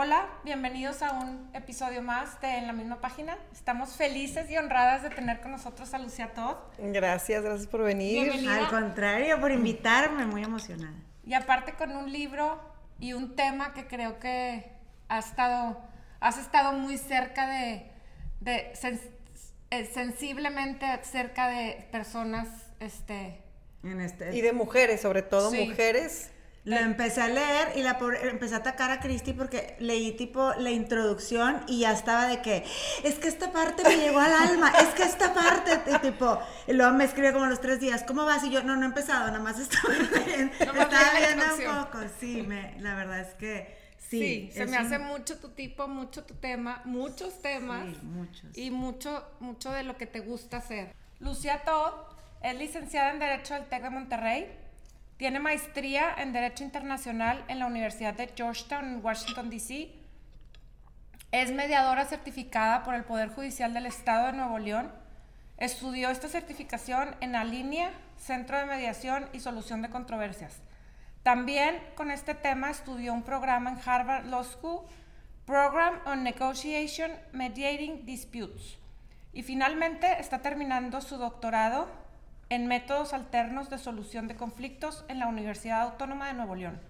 Hola, bienvenidos a un episodio más de En la misma página. Estamos felices y honradas de tener con nosotros a Lucía Todd. Gracias, gracias por venir. Bienvenida. Al contrario, por invitarme, muy emocionada. Y aparte con un libro y un tema que creo que has estado, has estado muy cerca de, de sen- eh, sensiblemente cerca de personas, este, En este, Y de mujeres, sobre todo Sí. mujeres. Lo empecé a leer y la pobre- empecé a atacar a Cristi porque leí tipo la introducción y ya estaba de que es que esta parte me llegó al alma, es que esta parte, y tipo, y luego me escribe como los tres días, ¿cómo vas? Y yo, no, no he empezado, nada más estaba Nomás estaba un poco, sí, me, la verdad es que sí, sí. se me un- hace mucho tu tipo, mucho tu tema, muchos temas. Sí, muchos. y mucho, mucho de lo que te gusta hacer. Lucía Todd es licenciada en Derecho del TEC de Monterrey. Tiene maestría en Derecho Internacional en la Universidad de Georgetown Washington, D.C. Es mediadora certificada por el Poder Judicial del Estado de Nuevo León. Estudió esta certificación en Alinea, Centro de Mediación y Solución de Controversias. También con este tema estudió un programa en Harvard Law School, Program on Negotiation Mediating Disputes. Y finalmente está terminando su doctorado en métodos alternos de solución de conflictos en la Universidad Autónoma de Nuevo León.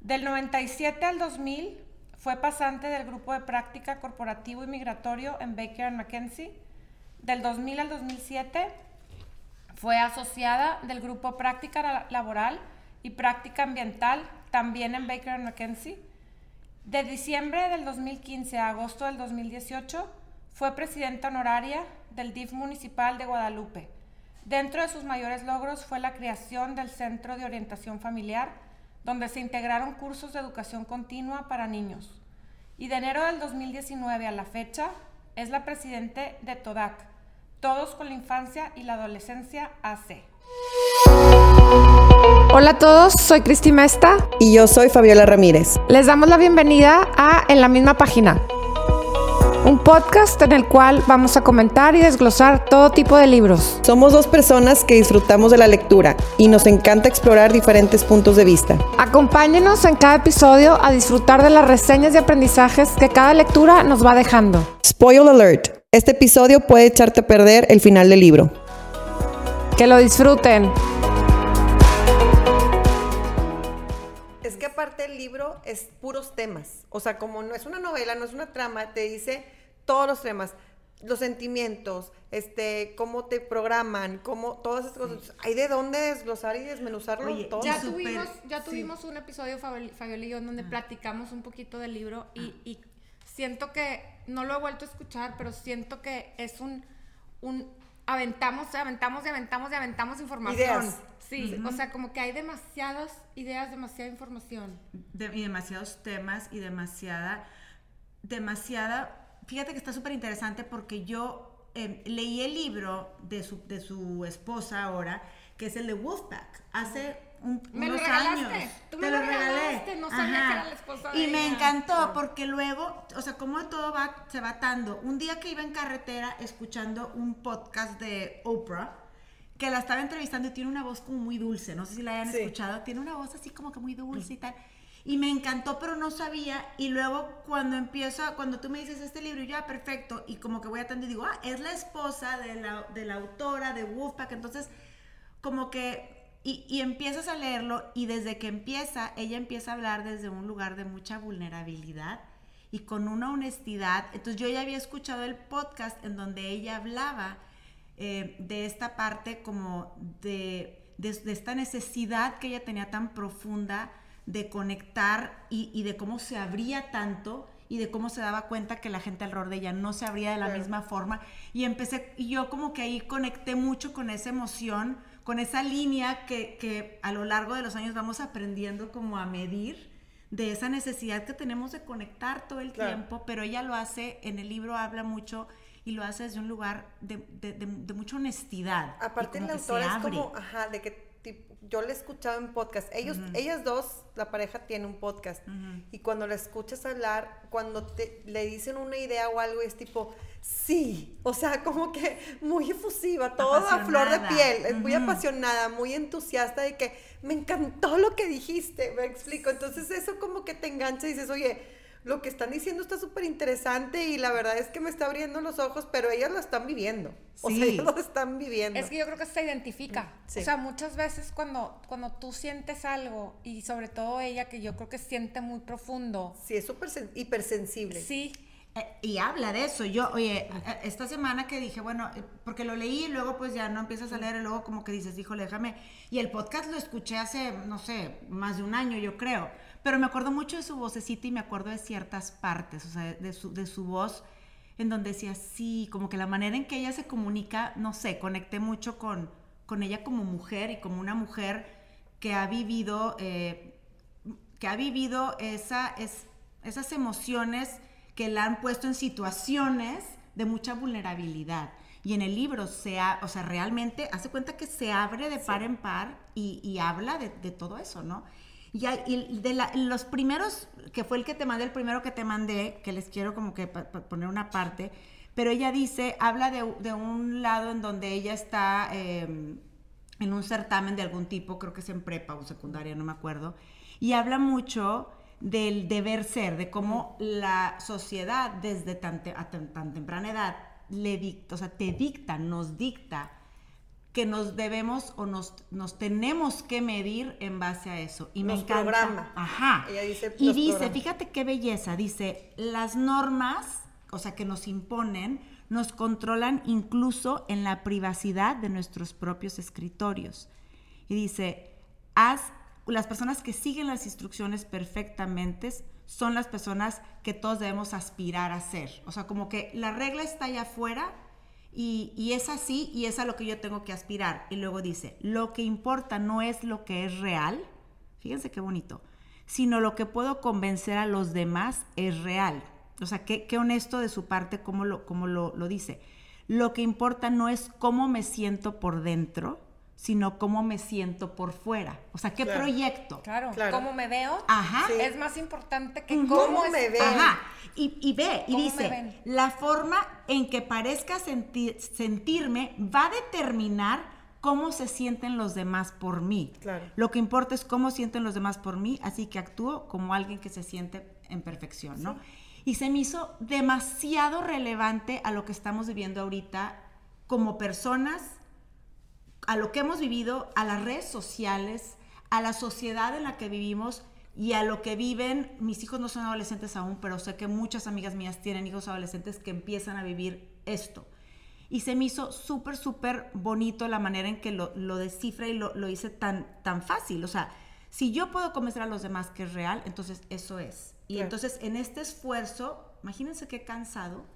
Del 97 al 2000 fue pasante del grupo de práctica corporativo y migratorio en Baker McKenzie. Del 2000 al 2007 fue asociada del grupo práctica La- laboral y práctica ambiental también en Baker McKenzie. De diciembre del 2015 a agosto del 2018 fue presidenta honoraria del DIF municipal de Guadalupe. Dentro de sus mayores logros fue la creación del Centro de Orientación Familiar, donde se integraron cursos de educación continua para niños. Y de enero del 2019 a la fecha es la presidente de TODAC, Todos con la Infancia y la Adolescencia AC. Hola a todos, soy Cristi Mesta. Y yo soy Fabiola Ramírez. Les damos la bienvenida a En la misma página, un podcast en el cual vamos a comentar y desglosar todo tipo de libros. Somos dos personas que disfrutamos de la lectura y nos encanta explorar diferentes puntos de vista. Acompáñenos en cada episodio a disfrutar de las reseñas y aprendizajes que cada lectura nos va dejando. Spoil alert. Este episodio puede echarte a perder el final del libro. Que lo disfruten. Es que aparte el libro es puros temas. O sea, como no es una novela, no es una trama, te dice todos los temas. Los sentimientos, este, cómo te programan, cómo todas esas cosas. Hay de dónde desglosar y desmenuzarlo Oye, todo. ya tuvimos, ya sí. tuvimos un episodio, Fabiol- Fabiola y yo, en donde platicamos un poquito del libro y, y siento que, no lo he vuelto a escuchar, pero siento que es un, un aventamos, aventamos y aventamos y aventamos información. Ideas. Sí, o sea, como que hay demasiadas ideas, demasiada información. de- y demasiados temas y demasiada, demasiada, fíjate que está súper interesante porque yo eh, leí el libro de su, de su esposa ahora, que es el de Wolfpack, hace un, Me lo unos regalaste, años. tú Te me lo lo regalé. regalaste, no sabía que era la esposa de Y me ella. encantó porque luego, o sea, como todo va, se va atando. Un día que iba en carretera escuchando un podcast de Oprah, que la estaba entrevistando y tiene una voz como muy dulce, no sé si la hayan Sí. escuchado, tiene una voz así como que muy dulce y tal. Y me encantó, pero no sabía. Y luego cuando empieza, cuando tú me dices este libro, yo, ah, perfecto. Y como que voy atando y digo, ah, es la esposa de la, de la autora de Wolfpack. Entonces, como que, y, y empiezas a leerlo y desde que empieza, ella empieza a hablar desde un lugar de mucha vulnerabilidad y con una honestidad. Entonces yo ya había escuchado el podcast en donde ella hablaba eh, de esta parte como de, de- de esta necesidad que ella tenía tan profunda de conectar y, y de cómo se abría tanto y de cómo se daba cuenta que la gente alrededor de ella no se abría de la Claro. misma forma y empecé y yo como que ahí conecté mucho con esa emoción con esa línea que, que a lo largo de los años vamos aprendiendo como a medir de esa necesidad que tenemos de conectar todo el Claro. tiempo pero ella lo hace en el libro habla mucho y lo hace desde un lugar de, de- de- de mucha honestidad Aparte la autora es como, ajá, de que tipo, yo la he escuchado en podcast. Ellos, ellas dos, la pareja tiene un podcast. Y cuando la escuchas hablar, cuando te, le dicen una idea o algo, es tipo, sí. O sea, como que muy efusiva, toda a flor de piel. Es muy apasionada, muy entusiasta de que me encantó lo que dijiste, me explico. Entonces eso como que te engancha y dices, oye, lo que están diciendo está súper interesante y la verdad es que me está abriendo los ojos, pero ellas lo están viviendo. O sea, ellas lo están viviendo. Es que yo creo que se identifica. Sí. O sea, muchas veces cuando, cuando tú sientes algo, y sobre todo ella, que yo creo que siente muy profundo, Sí, es súper sen- hipersensible. sí, Eh, y habla de eso. Yo, oye, eh, esta semana que dije, bueno, eh, porque lo leí y luego pues ya no empiezas a leer y luego como que dices, híjole, déjame. Y el podcast lo escuché hace, no sé, más de un año, yo creo. Pero me acuerdo mucho de su vocecita y me acuerdo de ciertas partes, o sea, de su, de su voz, en donde decía, sí, como que la manera en que ella se comunica, no sé, conecté mucho con, con ella como mujer y como una mujer que ha vivido, eh, que ha vivido esa, es, esas emociones que la han puesto en situaciones de mucha vulnerabilidad. Y en el libro se ha, o sea, realmente hace cuenta que se abre de par en par y, y habla de, de todo eso, ¿no? Y, hay- y de la- los primeros, que fue el que te mandé, el primero que te mandé, que les quiero como que pa- pa- poner una parte, pero ella dice, habla de, de un lado en donde ella está eh, en un certamen de algún tipo, creo que es en prepa o secundaria, no me acuerdo, y habla mucho del deber ser, de cómo la sociedad desde tan, te- a tan, tan temprana edad le dicta, o sea, te dicta, nos dicta que nos debemos o nos, nos tenemos que medir en base a eso. Y me encanta. programa. Ajá. Ella dice, y dice, programa. fíjate qué belleza, dice, las normas, o sea, que nos imponen, nos controlan incluso en la privacidad de nuestros propios escritorios. Y dice, haz, las personas que siguen las instrucciones perfectamente son las personas que todos debemos aspirar a ser. O sea, como que la regla está allá afuera y, es así y es a lo que yo tengo que aspirar. Y luego dice, lo que importa no es lo que es real, fíjense qué bonito, sino lo que puedo convencer a los demás es real. O sea, qué, qué honesto de su parte cómo, lo, cómo lo, lo dice. Lo que importa no es cómo me siento por dentro, sino cómo me siento por fuera. O sea, qué Claro. proyecto. claro, Claro. cómo me veo Ajá. Sí. es más importante que cómo, ¿Cómo me veo? Ajá. Y, y ve, y ¿Cómo me dice, la forma en que parezca senti- sentirme va a determinar cómo se sienten los demás por mí. Claro. Lo que importa es cómo sienten los demás por mí, así que actúo como alguien que se siente en perfección, ¿no? Y se me hizo demasiado relevante a lo que estamos viviendo ahorita como personas, a lo que hemos vivido, a las redes sociales, a la sociedad en la que vivimos y a lo que viven, mis hijos no son adolescentes aún, pero sé que muchas amigas mías tienen hijos adolescentes que empiezan a vivir esto. Y se me hizo súper, súper bonito la manera en que lo, lo descifra y lo, lo hice tan, tan fácil. O sea, si yo puedo convencer a los demás que es real, entonces eso es. Y Claro. entonces en este esfuerzo, imagínense qué cansado,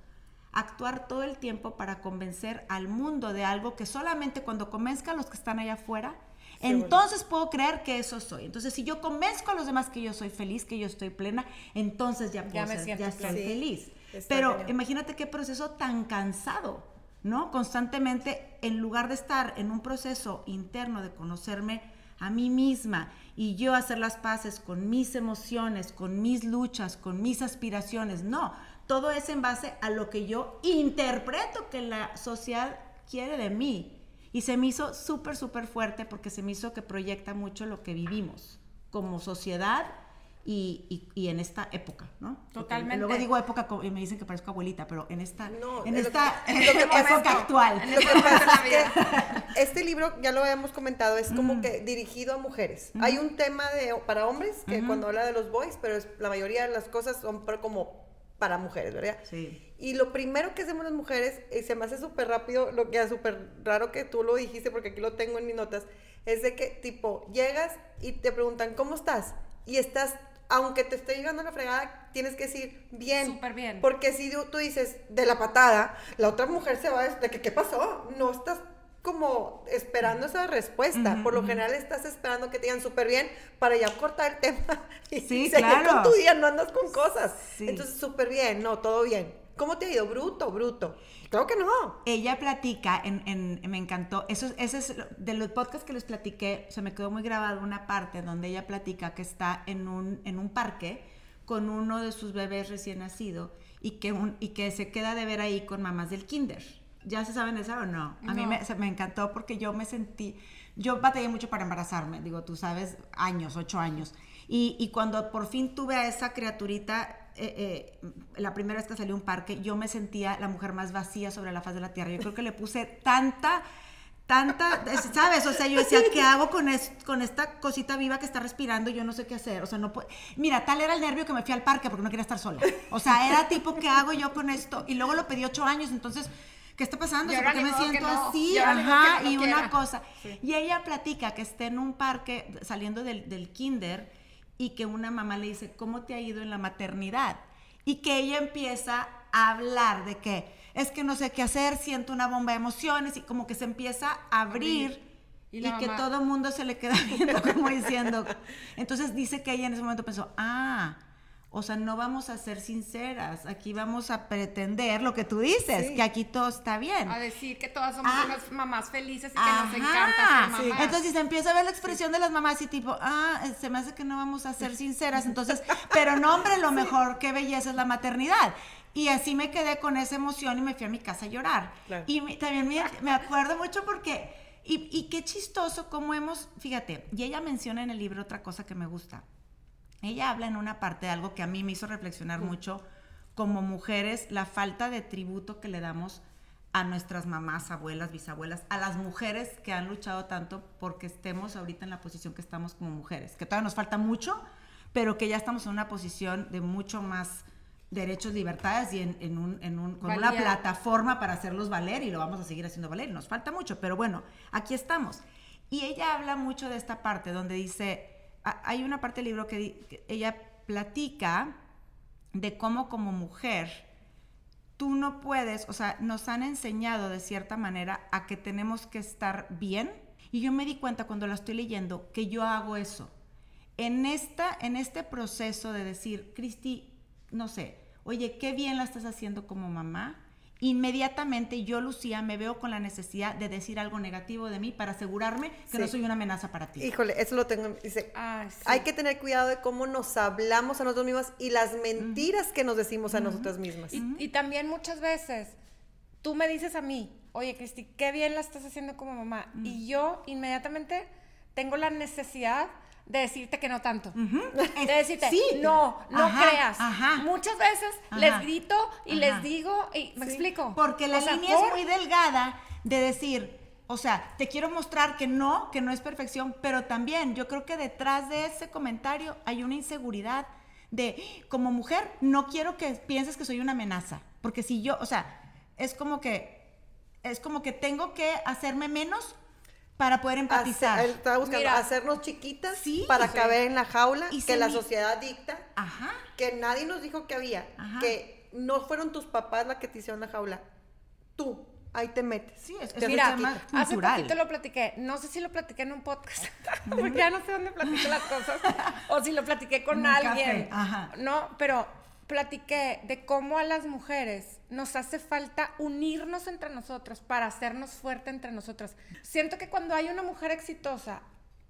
actuar todo el tiempo para convencer al mundo de algo que solamente cuando convenzca a los que están allá afuera, Sí, entonces puedo creer que eso soy. Entonces, si yo convenzco a los demás que yo soy feliz, que yo estoy plena, entonces ya puedo Ya ser- ya. Sí, feliz. Pero imagínate qué proceso tan cansado, ¿no? Constantemente, en lugar de estar en un proceso interno de conocerme a mí misma y yo hacer las paces con mis emociones, con mis luchas, con mis aspiraciones, no. Todo es en base a lo que yo interpreto que la sociedad quiere de mí. Y se me hizo súper, súper fuerte porque se me hizo que proyecta mucho lo que vivimos como sociedad y, y- y en esta época, ¿no? Porque Totalmente. Luego digo época y me dicen que parezco abuelita, pero en esta, No, en esta que- época actual. Lo que pasa es que este libro, ya lo habíamos comentado, es como que dirigido a mujeres. Hay un tema de, para hombres, que cuando habla de los boys, pero es- la mayoría de las cosas son como para mujeres, ¿verdad? Sí. Y lo primero que hacemos las mujeres, y se me hace súper rápido, lo que es súper raro que tú lo dijiste, porque aquí lo tengo en mis notas, es de que, tipo, llegas y te preguntan, ¿cómo estás? Y estás, aunque te esté llegando la fregada, tienes que decir, bien. Súper bien. Porque si tú tú dices, de la patada, la otra mujer se va de que, ¿qué pasó? No estás como esperando esa respuesta. Por lo general estás esperando que te digan súper bien para ya cortar el tema y Sí, seguir claro. con tu día, no andas con cosas. Sí. Entonces, súper bien, no, todo bien. ¿Cómo te ha ido? Bruto, bruto. Claro que no. Ella platica, en, en- me encantó, eso, es- ese es lo- de los podcasts que les platiqué, se me quedó muy grabado una parte donde ella platica que está en un, en un parque con uno de sus bebés recién nacido y que, un, y que se queda de ver ahí con mamás del kinder. ¿Ya se saben esa o no? A mí No. me, se- me encantó porque yo me sentí, yo batallé mucho para embarazarme, digo, tú sabes, años, ocho años. Y, y cuando por fin tuve a esa criaturita, eh, eh, la primera vez que salí a un parque, yo me sentía la mujer más vacía sobre la faz de la tierra. Yo creo que le puse tanta, tanta, ¿sabes? O sea, yo decía, ¿qué hago con, con esta cosita viva que está respirando? Yo no sé qué hacer. O sea, no puedo. Mira, tal era el nervio que me fui al parque porque no quería estar sola. O sea, era tipo, ¿qué hago yo con esto? Y luego lo pedí ocho años, entonces ¿qué está pasando? ¿Por qué me siento así? Ajá, y una cosa. Y ella platica que esté en un parque saliendo del, del, kinder y que una mamá le dice, ¿cómo te ha ido en la maternidad? Y que ella empieza a hablar de que es que no sé qué hacer, siento una bomba de emociones y como que se empieza a abrir. Y, que todo el mundo se le queda viendo como diciendo. Entonces dice que ella en ese momento pensó, ah, o sea, no vamos a ser sinceras, aquí vamos a pretender lo que tú dices, que aquí todo está bien. A decir que todas somos ah. unas mamás felices y que nos encanta ser mamás. Entonces se empieza a ver la expresión de las mamás y tipo, ah, se me hace que no vamos a ser sinceras, entonces, pero no, hombre, lo mejor, qué belleza es la maternidad. Y así me quedé con esa emoción y me fui a mi casa a llorar. Y también me, acuerdo mucho porque, y, y qué chistoso cómo hemos, fíjate, y ella menciona en el libro otra cosa que me gusta ella habla en una parte de algo que a mí me hizo reflexionar mucho como mujeres, la falta de tributo que le damos a nuestras mamás, abuelas, bisabuelas, a las mujeres que han luchado tanto porque estemos ahorita en la posición que estamos como mujeres, que todavía nos falta mucho, pero que ya estamos en una posición de mucho más derechos, libertades y en, un, con una plataforma para hacerlos valer y lo vamos a seguir haciendo valer. Nos falta mucho, pero bueno, aquí estamos. Y ella habla mucho de esta parte donde dice, hay una parte del libro que, ella platica de cómo como mujer tú no puedes, o sea, nos han enseñado de cierta manera a que tenemos que estar bien. Y yo me di cuenta cuando la estoy leyendo que yo hago eso. En, esta, en este proceso de decir, Cristi, no sé, oye, qué bien la estás haciendo como mamá, inmediatamente yo, Lucía, me veo con la necesidad de decir algo negativo de mí para asegurarme que no soy una amenaza para ti. Híjole, eso lo tengo. Dice, hay que tener cuidado de cómo nos hablamos a nosotros mismas y las mentiras que nos decimos a nosotras mismas. Y, también muchas veces tú me dices a mí, oye, Cristi, qué bien la estás haciendo como mamá. Y yo inmediatamente tengo la necesidad de decirte que no tanto. De decirte, no, no creas. Muchas veces les grito y les digo, y me explico. Porque la línea es muy delgada de decir, o sea, te quiero mostrar que no, que no es perfección, pero también yo creo que detrás de ese comentario hay una inseguridad de, como mujer, no quiero que pienses que soy una amenaza. Porque si yo, o sea, es como que, es como que tengo que hacerme menos para poder empatizar. él estaba buscando hacernos chiquitas para caber en la jaula que la sociedad dicta, que nadie nos dijo que había, que no fueron tus papás las que te hicieron la jaula, tú. Ahí te metes. Sí, es, es Mira, hace poquito lo platiqué. No sé si lo platiqué en un podcast, porque ya no sé dónde platiqué las cosas. o si lo platiqué con alguien. No, pero platiqué de cómo a las mujeres nos hace falta unirnos entre nosotros para hacernos fuerte entre nosotras. Siento que cuando hay una mujer exitosa,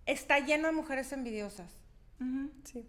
está lleno de mujeres envidiosas. Sí.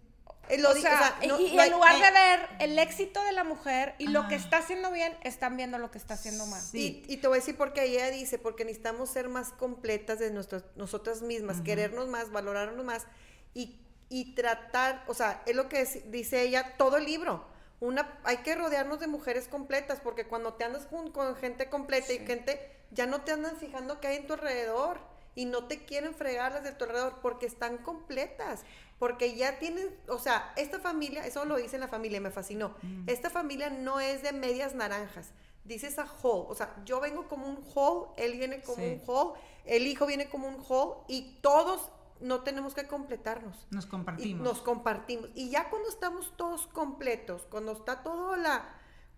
y, en lugar de ver el éxito de la mujer y lo que está haciendo bien, están viendo lo que está haciendo mal. Sí. Y, te voy a decir porque ella dice, porque necesitamos ser más completas de nuestras, nosotras mismas, querernos más, valorarnos más y, y, tratar, o sea, es lo que dice ella todo el libro una, hay que rodearnos de mujeres completas, porque cuando te andas con, con gente completa y gente, ya no te andan fijando qué hay en tu alrededor y no te quieren fregar las de tu alrededor porque están completas, porque ya tienen, o sea, esta familia, eso lo dice en la familia, me fascinó, mm. esta familia no es de medias naranjas, dice esa whole, o sea, yo vengo como un whole, él viene como un whole, el hijo viene como un whole y todos no tenemos que completarnos. Nos compartimos. nos compartimos. Y ya cuando estamos todos completos, cuando está todo la,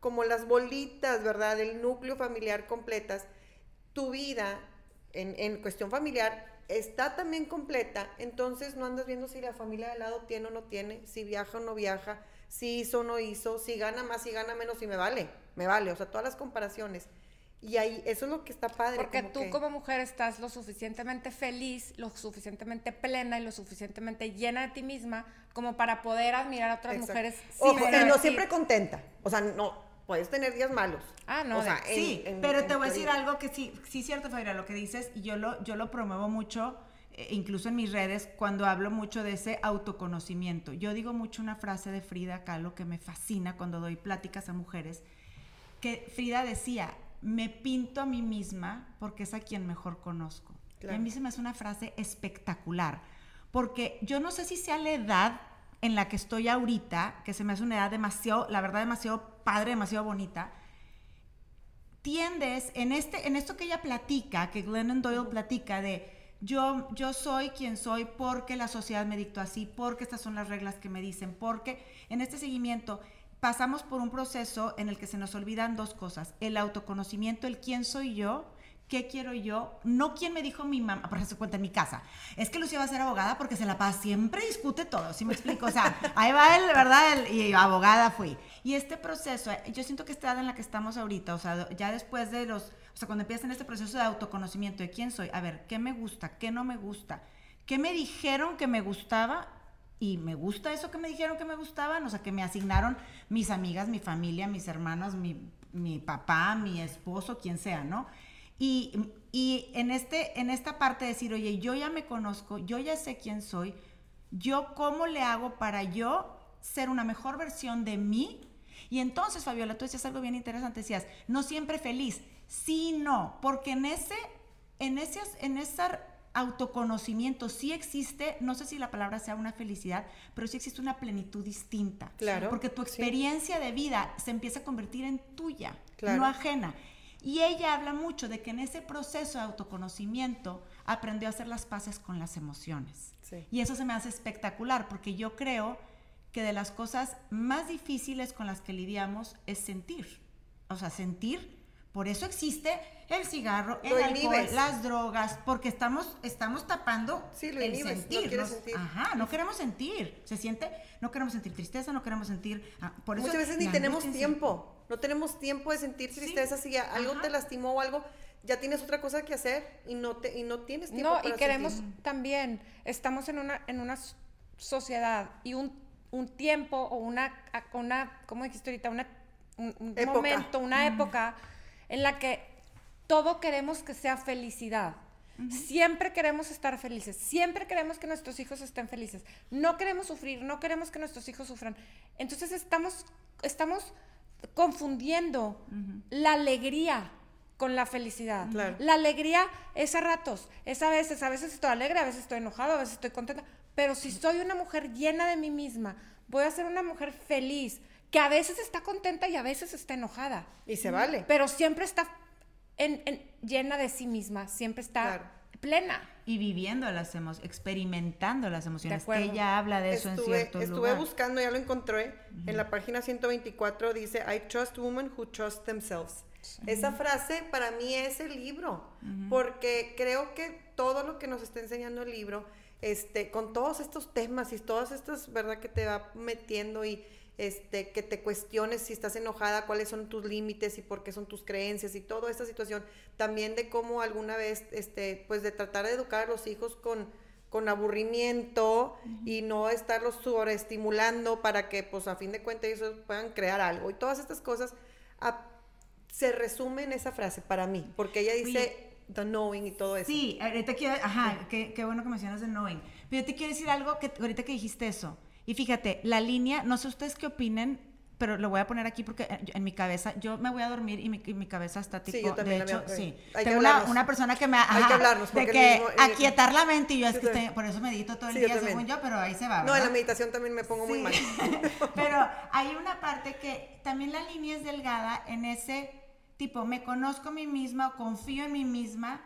como las bolitas, ¿verdad? Del núcleo familiar completas, tu vida en, en cuestión familiar está también completa, entonces no andas viendo si la familia de lado tiene o no tiene, si viaja o no viaja, si hizo o no hizo, si gana más, si gana menos, si me vale, me vale, o sea, todas las comparaciones. Y ahí, eso es lo que está padre. Porque tú como mujer estás lo suficientemente feliz, lo suficientemente plena y lo suficientemente llena de ti misma como para poder admirar a otras mujeres. y no siempre contenta. O sea, no, puedes tener días malos. Ah, no. O sea, sí, pero te voy a decir algo que sí, sí es cierto, Fabiola, lo que dices, y yo lo, yo lo promuevo mucho eh, incluso en mis redes, cuando hablo mucho de ese autoconocimiento. Yo digo mucho una frase de Frida Kahlo que me fascina cuando doy pláticas a mujeres, que Frida decía, me pinto a mí misma porque es a quien mejor conozco. Y a mí se me hace una frase espectacular, porque yo no sé si sea la edad en la que estoy ahorita, que se me hace una edad demasiado, la verdad, demasiado padre, demasiado bonita, tiendes en, este, en esto que ella platica, que Glennon Doyle platica de yo, yo soy quien soy porque la sociedad me dictó así, porque estas son las reglas que me dicen, porque en este seguimiento pasamos por un proceso en el que se nos olvidan dos cosas, el autoconocimiento, el quién soy yo, qué quiero yo, no quién me dijo mi mamá, por eso cuenta en mi casa, es que Lucía va a ser abogada porque se la pasa, siempre discute todo, ¿sí me explico? O sea, ahí va él, ¿verdad? y abogada fui. Y este proceso, yo siento que esta edad en la que estamos ahorita, o sea, ya después de los o sea, cuando empiezas en este proceso de autoconocimiento de quién soy, a ver, ¿qué me gusta? ¿Qué no me gusta? ¿Qué me dijeron que me gustaba? Y me gusta eso que me dijeron que me gustaban, o sea, que me asignaron mis amigas, mi familia, mis hermanos, mi, mi papá, mi esposo, quien sea, ¿no? Y, y, en, este, en esta parte de decir, oye, yo ya me conozco, yo ya sé quién soy, yo cómo le hago para yo ser una mejor versión de mí. Y entonces, Fabiola, tú decías algo bien interesante, decías, no siempre feliz, Sí, no, porque en ese, en ese, en ese autoconocimiento sí existe, no sé si la palabra sea una felicidad, pero sí existe una plenitud distinta. Claro. Porque tu experiencia de vida se empieza a convertir en tuya, no ajena. Y ella habla mucho de que en ese proceso de autoconocimiento aprendió a hacer las paces con las emociones. Y eso se me hace espectacular, porque yo creo que de las cosas más difíciles con las que lidiamos es sentir. O sea, sentir por eso existe el cigarro, el alcohol, las drogas, porque estamos, estamos tapando sí, lo el sentir. No, sentir. Ajá, no queremos sentir. Se siente, no queremos sentir tristeza, no queremos sentir. Ah, por eso Muchas veces ni tenemos tiempo. No tenemos tiempo de sentir tristeza. Si algo te lastimó o algo, ya tienes otra cosa que hacer y no, te, y no tienes tiempo. No, y queremos también, estamos en una, en una sociedad y un, un tiempo o una, una, ¿cómo dijiste ahorita? Una, un, momento, una época en la que todo queremos que sea felicidad. Siempre queremos estar felices, siempre queremos que nuestros hijos estén felices. No queremos sufrir, no queremos que nuestros hijos sufran. Entonces estamos, estamos confundiendo la alegría con la felicidad. La alegría es a ratos, es a veces, a veces estoy alegre, a veces estoy enojado, a veces estoy contenta. Pero si soy una mujer llena de mí misma, voy a ser una mujer feliz, que a veces está contenta y a veces está enojada. Y se vale. Pero siempre está en, llena de sí misma, siempre está plena. Y viviendo las emociones, experimentando las emociones. Que ella habla de eso en cierto Estuve buscando, ya lo encontré, en la página 124 dice, I trust women who trust themselves. Esa frase para mí es el libro, porque creo que todo lo que nos está enseñando el libro, este, con todos estos temas y todas estas, ¿verdad? Que te va metiendo y este, que te cuestiones si estás enojada, cuáles son tus límites y por qué son tus creencias y toda esta situación. También de cómo alguna vez, este, pues de tratar de educar a los hijos con, con aburrimiento y no estarlos sobreestimulando para que, pues a fin de cuentas, ellos puedan crear algo. Y todas estas cosas se resumen en esa frase para mí, porque ella dice... the knowing y todo eso. Sí, ahorita quiero, ajá, qué, qué, bueno que mencionas the knowing. Pero yo te quiero decir algo que ahorita que dijiste eso. Y fíjate, la línea, no sé ustedes qué opinen, pero lo voy a poner aquí porque en mi cabeza, yo me voy a dormir y mi, mi cabeza está tipo, sí, yo también de hecho, sí. Hay Tengo una, una, persona que me Hay que hablarnos de que aquietar la mente y yo es que estoy, por eso medito todo el día según yo, pero ahí se va. No, en la meditación también me pongo muy mal. pero hay una parte que también la línea es delgada en ese tipo, me conozco a mí misma, confío en mí misma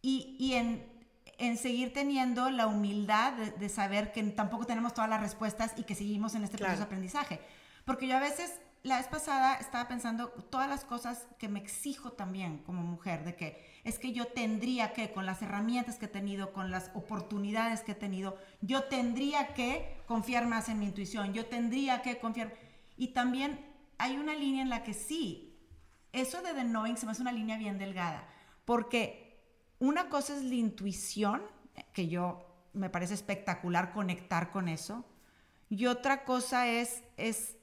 y, y en en seguir teniendo la humildad de, saber que tampoco tenemos todas las respuestas y que seguimos en este proceso de aprendizaje. Porque yo a veces, la vez pasada, estaba pensando todas las cosas que me exijo también como mujer, de que es que yo tendría que, con las herramientas que he tenido, con las oportunidades que he tenido, yo tendría que confiar más en mi intuición, yo tendría que confiar. Y también hay una línea en la que sí, eso de the knowing se me hace una línea bien delgada, porque una cosa es la intuición, que yo me parece espectacular conectar con eso, y otra cosa es, es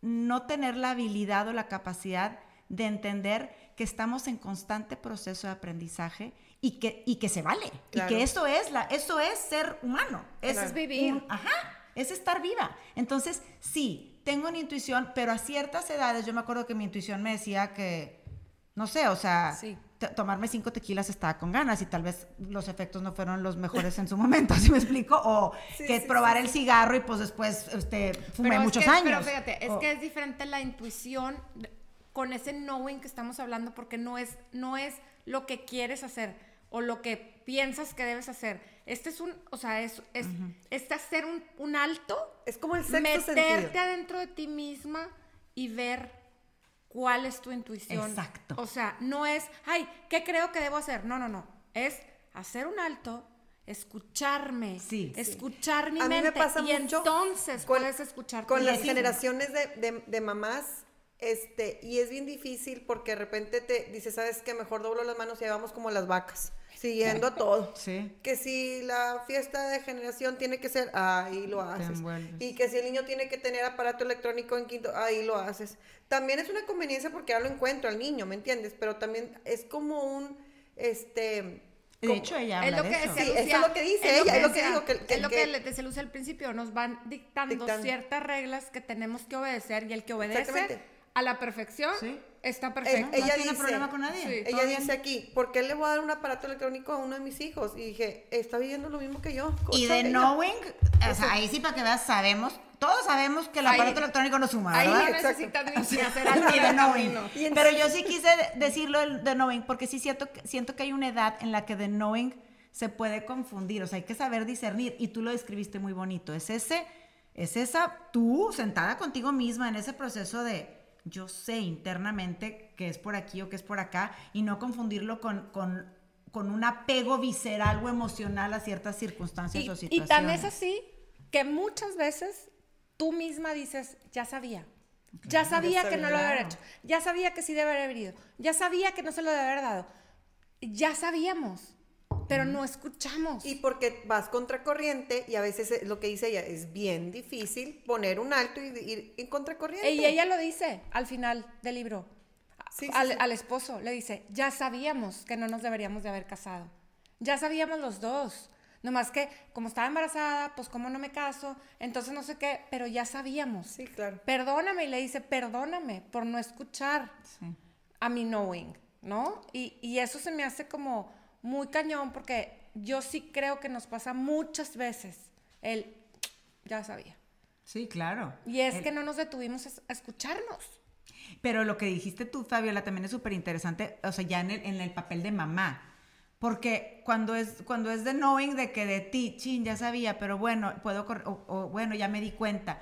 no tener la habilidad o la capacidad de entender que estamos en constante proceso de aprendizaje y que, y que se vale. Claro. Y que eso es, la, eso es ser humano. Eso es vivir. un- ajá, es estar viva. Entonces, sí, tengo una intuición, pero a ciertas edades, yo me acuerdo que mi intuición me decía que, no sé, o sea, Sí. Tomarme cinco tequilas estaba con ganas y tal vez los efectos no fueron los mejores en su momento, ¿sí me explico? O Sí, que sí, probar sí, el cigarro y pues después este, fumé Pero es muchos que- años. Pero fíjate, es O- que es diferente la intuición con ese knowing que estamos hablando porque no es, no es lo que quieres hacer o lo que piensas que debes hacer. Este es un, o sea, es, es, es hacer un, un alto, Es como el sexto meterte sentido. adentro de ti misma y ver cuál es tu intuición. Exacto. O sea, no es, ay, ¿qué creo que debo hacer? No, no, no. Es hacer un alto, escucharme, Sí, sí. escuchar mi A mí me mente pasa y mucho entonces con- puedes escuchar con tu las intuición. generaciones de, de- de mamás, este, y es bien difícil porque de repente te dices, sabes que mejor doblo las manos y ahí vamos como las vacas, siguiendo todo. Sí. Que si la fiesta de generación tiene que ser, ahí lo haces. Y que si el niño tiene que tener aparato electrónico en quinto, ahí lo haces. También es una conveniencia porque ya lo encuentro al niño, ¿me entiendes? Pero también es como un, este... De hecho, ella Es lo de que eso. decía Sí, Lucía, eso es lo que dice ella, es lo que decía, digo, que- que- es lo que- que le decía Lucía al principio, nos van dictando, Dictando. ciertas reglas que tenemos que obedecer y el que obedece a la perfección Sí. Está Eh, perfecto. no ella tiene dice- problema con nadie. Sí. Ella dice aquí, ¿por qué le voy a dar un aparato electrónico a uno de mis hijos? Y dije, está viviendo lo mismo que yo. Y de ella. knowing, o sea, ahí sí para que veas, sabemos, todos sabemos que el Ahí- aparato electrónico no suma, Ahí ¿verdad? no Exacto. necesitas hacer algo de knowing. Pero yo sí quise decirlo el de knowing porque sí siento, que- siento que hay una edad en la que de knowing se puede confundir, o sea, hay que saber discernir y tú lo describiste muy bonito. Es ese, es esa tú sentada contigo misma en ese proceso de yo sé internamente que es por aquí o que es por acá y no confundirlo con, con, con un apego visceral o emocional a ciertas circunstancias Y, o y situaciones. tan es así que muchas veces tú misma dices, ya sabía. Ya sabía que no lo Claro. hecho. Ya sabía que sí debe haber ido. Ya sabía que no se lo debe haber dado. Ya sabíamos, pero no escuchamos. Y porque vas contracorriente y a veces es lo que dice ella, es bien difícil poner un alto y ir en contracorriente. Y ella lo dice al final del libro. Sí, sí, al, sí. al esposo le dice, ya sabíamos que no nos deberíamos de haber casado. Ya sabíamos los dos. Nomás que como estaba embarazada, pues como no me caso, entonces no sé qué, pero ya sabíamos. Sí, claro. Perdóname y le dice, perdóname por no escuchar a mi knowing, ¿no? Y, y eso se me hace como muy cañón porque yo sí creo que nos pasa muchas veces el, ya sabía. Sí, claro. Y es El- que no nos detuvimos a escucharnos. Pero lo que dijiste tú, Fabiola, también es súper interesante, o sea, ya en el, en el papel de mamá. Porque cuando es, cuando es de knowing de que de ti, chin, ya sabía, pero bueno, puedo, o, o, bueno, ya me di cuenta.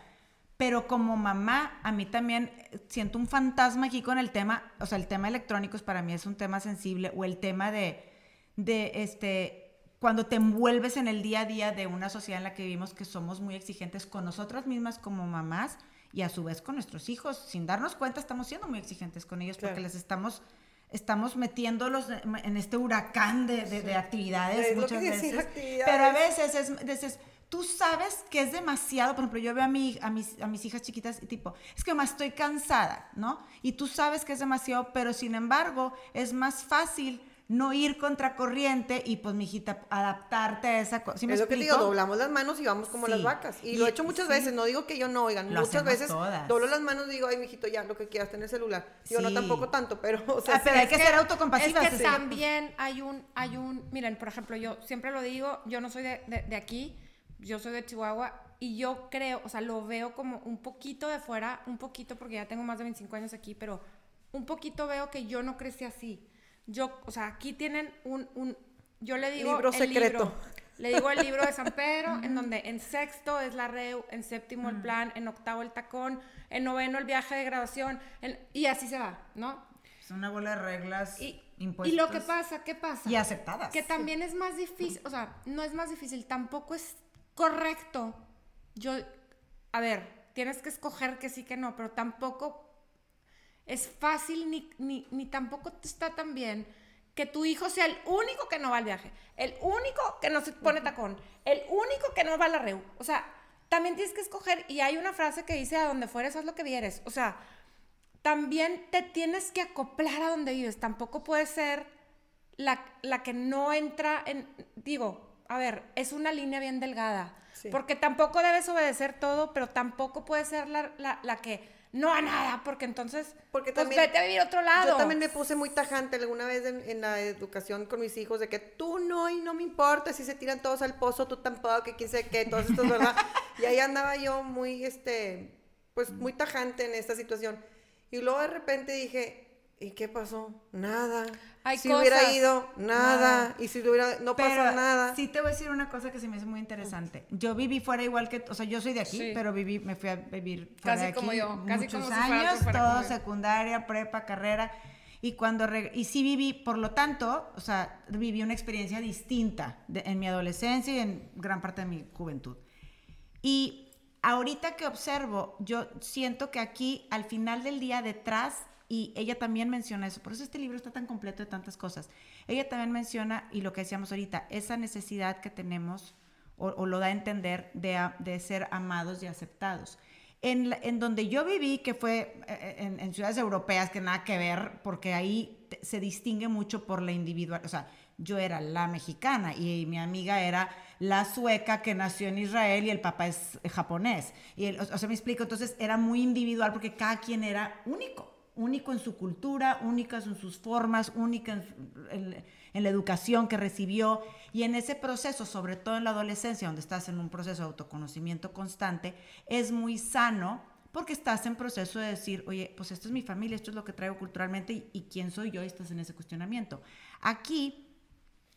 Pero como mamá, a mí también eh, siento un fantasma aquí con el tema, o sea, el tema electrónicos para mí es un tema sensible, o el tema de, de este, cuando te envuelves en el día a día de una sociedad en la que vivimos que somos muy exigentes con nosotras mismas como mamás y a su vez con nuestros hijos. Sin darnos cuenta estamos siendo muy exigentes con ellos porque les estamos, estamos metiéndolos en este huracán de, de- de actividades Es muchas veces. actividades. Pero a veces es, dices, tú sabes que es demasiado, por ejemplo, yo veo a, mi, a, mis, a mis hijas chiquitas y tipo, es que más estoy cansada, ¿no? Y tú sabes que es demasiado, pero sin embargo es más fácil no ir contracorriente y pues, mijita, adaptarte a esa cosa. ¿Sí me es lo que te digo, explico? doblamos las manos y vamos como Sí. las vacas. Y, Y- lo he hecho muchas sí. veces, no digo que yo no, oigan, Lo muchas veces todas. doblo las manos y digo, ay, mijito, ya, lo que quieras, tener celular. Yo no tampoco tanto, pero, o sea, Ah, pero sí, hay que ser autocompasivas. Es que sí. también hay un, hay un, miren, por ejemplo, yo siempre lo digo, yo no soy de, de- de aquí, yo soy de Chihuahua y yo creo, o sea, lo veo como un poquito de fuera, un poquito porque ya tengo más de 25 años aquí, pero un poquito veo que yo no crecí así. Yo, o sea, aquí tienen un, un yo le digo Libro el secreto. libro, le digo el libro de San Pedro, en donde en sexto es la REU, en séptimo el plan, en octavo el tacón, en noveno el viaje de graduación, en- y así se va, ¿no? Es una bola de reglas Y, impuestas. y lo que pasa, ¿qué pasa? Y aceptadas. Que también es más difícil, o sea, no es más difícil, tampoco es correcto. Yo, a ver, tienes que escoger que sí, que no, pero tampoco es fácil ni, ni, ni tampoco está tan bien que tu hijo sea el único que no va al viaje, el único que no se pone tacón, el único que no va a la REU. O sea, también tienes que escoger, y hay una frase que dice, a donde fueres, haz lo que vieres. O sea, también te tienes que acoplar a donde vives. Tampoco puede ser la, la que no entra en, digo, a ver, es una línea bien delgada, Sí. porque tampoco debes obedecer todo, pero tampoco puede ser la, la- la que no a nada, porque entonces, Porque pues también- vete a vivir a otro lado. Yo también me puse muy tajante alguna vez en, en la educación con mis hijos de que tú no y no me importa si se tiran todos al pozo, tú tampoco, que quién sabe qué, todo esto es verdad. y ahí andaba yo muy, este, pues muy tajante en esta situación. Y luego de repente dije, ¿y qué pasó? Nada. Hay si hubiera cosas. ido, nada. Nada. Y si hubiera, no pasó Pero nada. sí te voy a decir una cosa que se me hace muy interesante. Yo viví fuera igual que, o sea, yo soy de aquí, Sí. pero viví, me fui a vivir fuera Casi de como aquí yo, casi muchos como si fuera años, fuera todo como secundaria, prepa, carrera. Y cuando y sí viví, por lo tanto, o sea, viví una experiencia distinta de- en mi adolescencia y en gran parte de mi juventud. Y ahorita que observo, yo siento que aquí al final del día detrás, y ella también menciona eso, por eso este libro está tan completo de tantas cosas, ella también menciona, y lo que decíamos ahorita, esa necesidad que tenemos, o, lo da a entender, de, ser amados y aceptados. En, donde yo viví, que fue eh, en, en ciudades europeas, que nada que ver, porque ahí se distingue mucho por la individual, o sea, yo era la mexicana y mi amiga era la sueca que nació en Israel y el papá es japonés. Y el- o sea, me explico, entonces era muy individual porque cada quien era único, único en su cultura, única en sus formas, única en, la educación que recibió. Y en ese proceso, sobre todo en la adolescencia, donde estás en un proceso de autoconocimiento constante, es muy sano porque estás en proceso de decir, oye, pues esto es mi familia, esto es lo que traigo culturalmente y, y quién soy yo, y estás en ese cuestionamiento. Aquí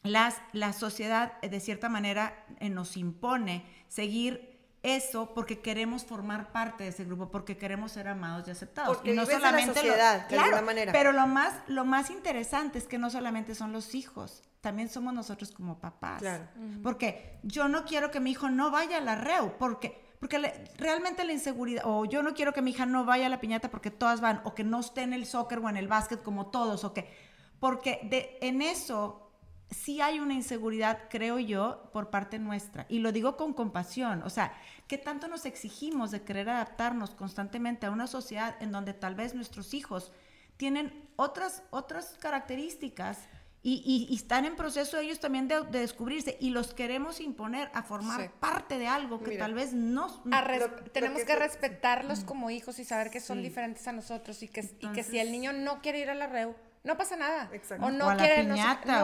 las, la sociedad eh, de cierta manera eh, nos impone seguir eso porque queremos formar parte de ese grupo, porque queremos ser amados y aceptados. Porque y no la solamente lo- sociedad, de claro, alguna manera. Pero lo más, lo más interesante es que no solamente son los hijos, también somos nosotros como papás. Claro. Porque yo no quiero que mi hijo no vaya a la REU, porque, porque le- realmente la inseguridad, o yo no quiero que mi hija no vaya a la piñata porque todas van, o que no esté en el soccer o en el básquet como todos, o que, porque de, en eso sí hay una inseguridad, creo yo, por parte nuestra. Y lo digo con compasión. O sea, ¿qué tanto nos exigimos de querer adaptarnos constantemente a una sociedad en donde tal vez nuestros hijos tienen otras, otras características y, y- y están en proceso ellos también de, de descubrirse y los queremos imponer a formar Sí. parte de algo que Mira, tal vez no... Lo tenemos que respetarlos como hijos y saber que son diferentes a nosotros y que, y que si el niño no quiere ir a la REU, no pasa nada. Exacto. O no O a la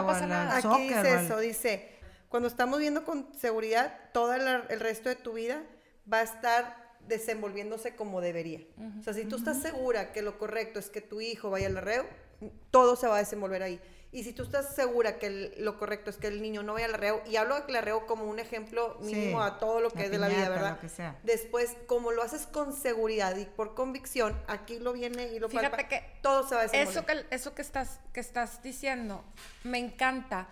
no o a pasa la- nada. Aquí dice eso, dice, cuando estamos viendo con seguridad, todo el, el resto de tu vida va a estar desenvolviéndose como debería. O sea, si tú estás segura que lo correcto es que tu hijo vaya al arreo, todo se va a desenvolver ahí. Y si tú estás segura que el- lo correcto es que el niño no vaya al arreo, y hablo del arreo como un ejemplo mínimo Sí, a todo lo que la es de la vida, ¿verdad? lo que sea. Después, como lo haces con seguridad y por convicción, aquí lo viene y lo Fíjate palpa, que todo se va a desenvolver. Eso que, eso que, estás, que estás diciendo me encanta.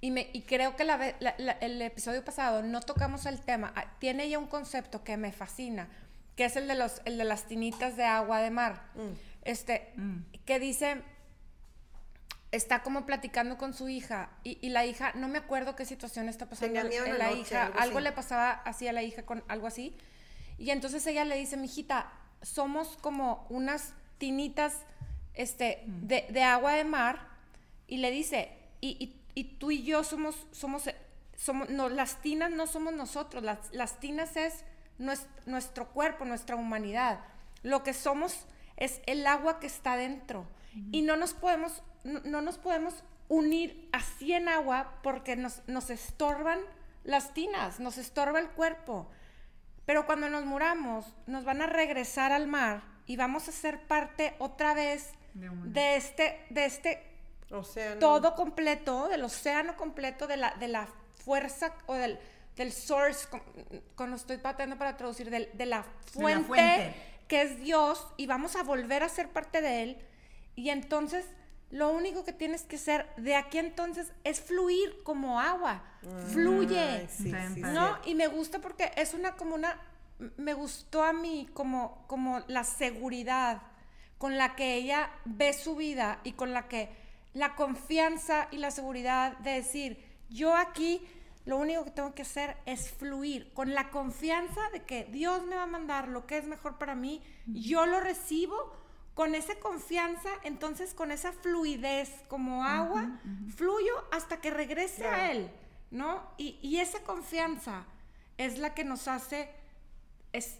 Y, me, y creo que la ve- la- la- el episodio pasado no tocamos el tema. Ah, Tiene ya un concepto que me fascina, que es el de, los, el de las tinitas de agua de mar. Mm. Este, Mm. que dice, está como platicando con su hija y, y la hija, no me acuerdo qué situación está pasando Tenía miedo en la noche, hija, algo le pasaba así a la hija con algo así. Y entonces ella le dice, mijita, somos como unas tinitas este, de, de agua de mar. Y le dice, y, y- y tú y yo somos, somos, somos, no, las tinas no somos nosotros, las, las tinas es nues- nuestro cuerpo, nuestra humanidad. Lo que somos es el agua que está dentro. Y no nos podemos, no, no nos podemos unir así en agua porque nos, nos estorban las tinas, nos estorba el cuerpo. Pero cuando nos muramos, nos van a regresar al mar y vamos a ser parte otra vez De de este, de este O sea, no- todo completo, del océano completo, de la, de la fuerza o del, del source, con- cuando estoy pateando para traducir, del- de la fuente, fuente. que es Dios, y vamos a volver a ser parte de Él. Y entonces, lo único que tienes que hacer de aquí entonces es fluir como agua. Fluye. Sí. ¿no? Y me gusta porque es una como una, me gustó a mí como, como la seguridad con la que ella ve su vida y con la que la confianza y la seguridad de decir, yo aquí lo único que tengo que hacer es fluir con la confianza de que Dios me va a mandar lo que es mejor para mí, yo lo recibo con esa confianza, entonces con esa fluidez como agua, fluyo hasta que regrese a Él, ¿no? Y, y, esa confianza es la que nos hace es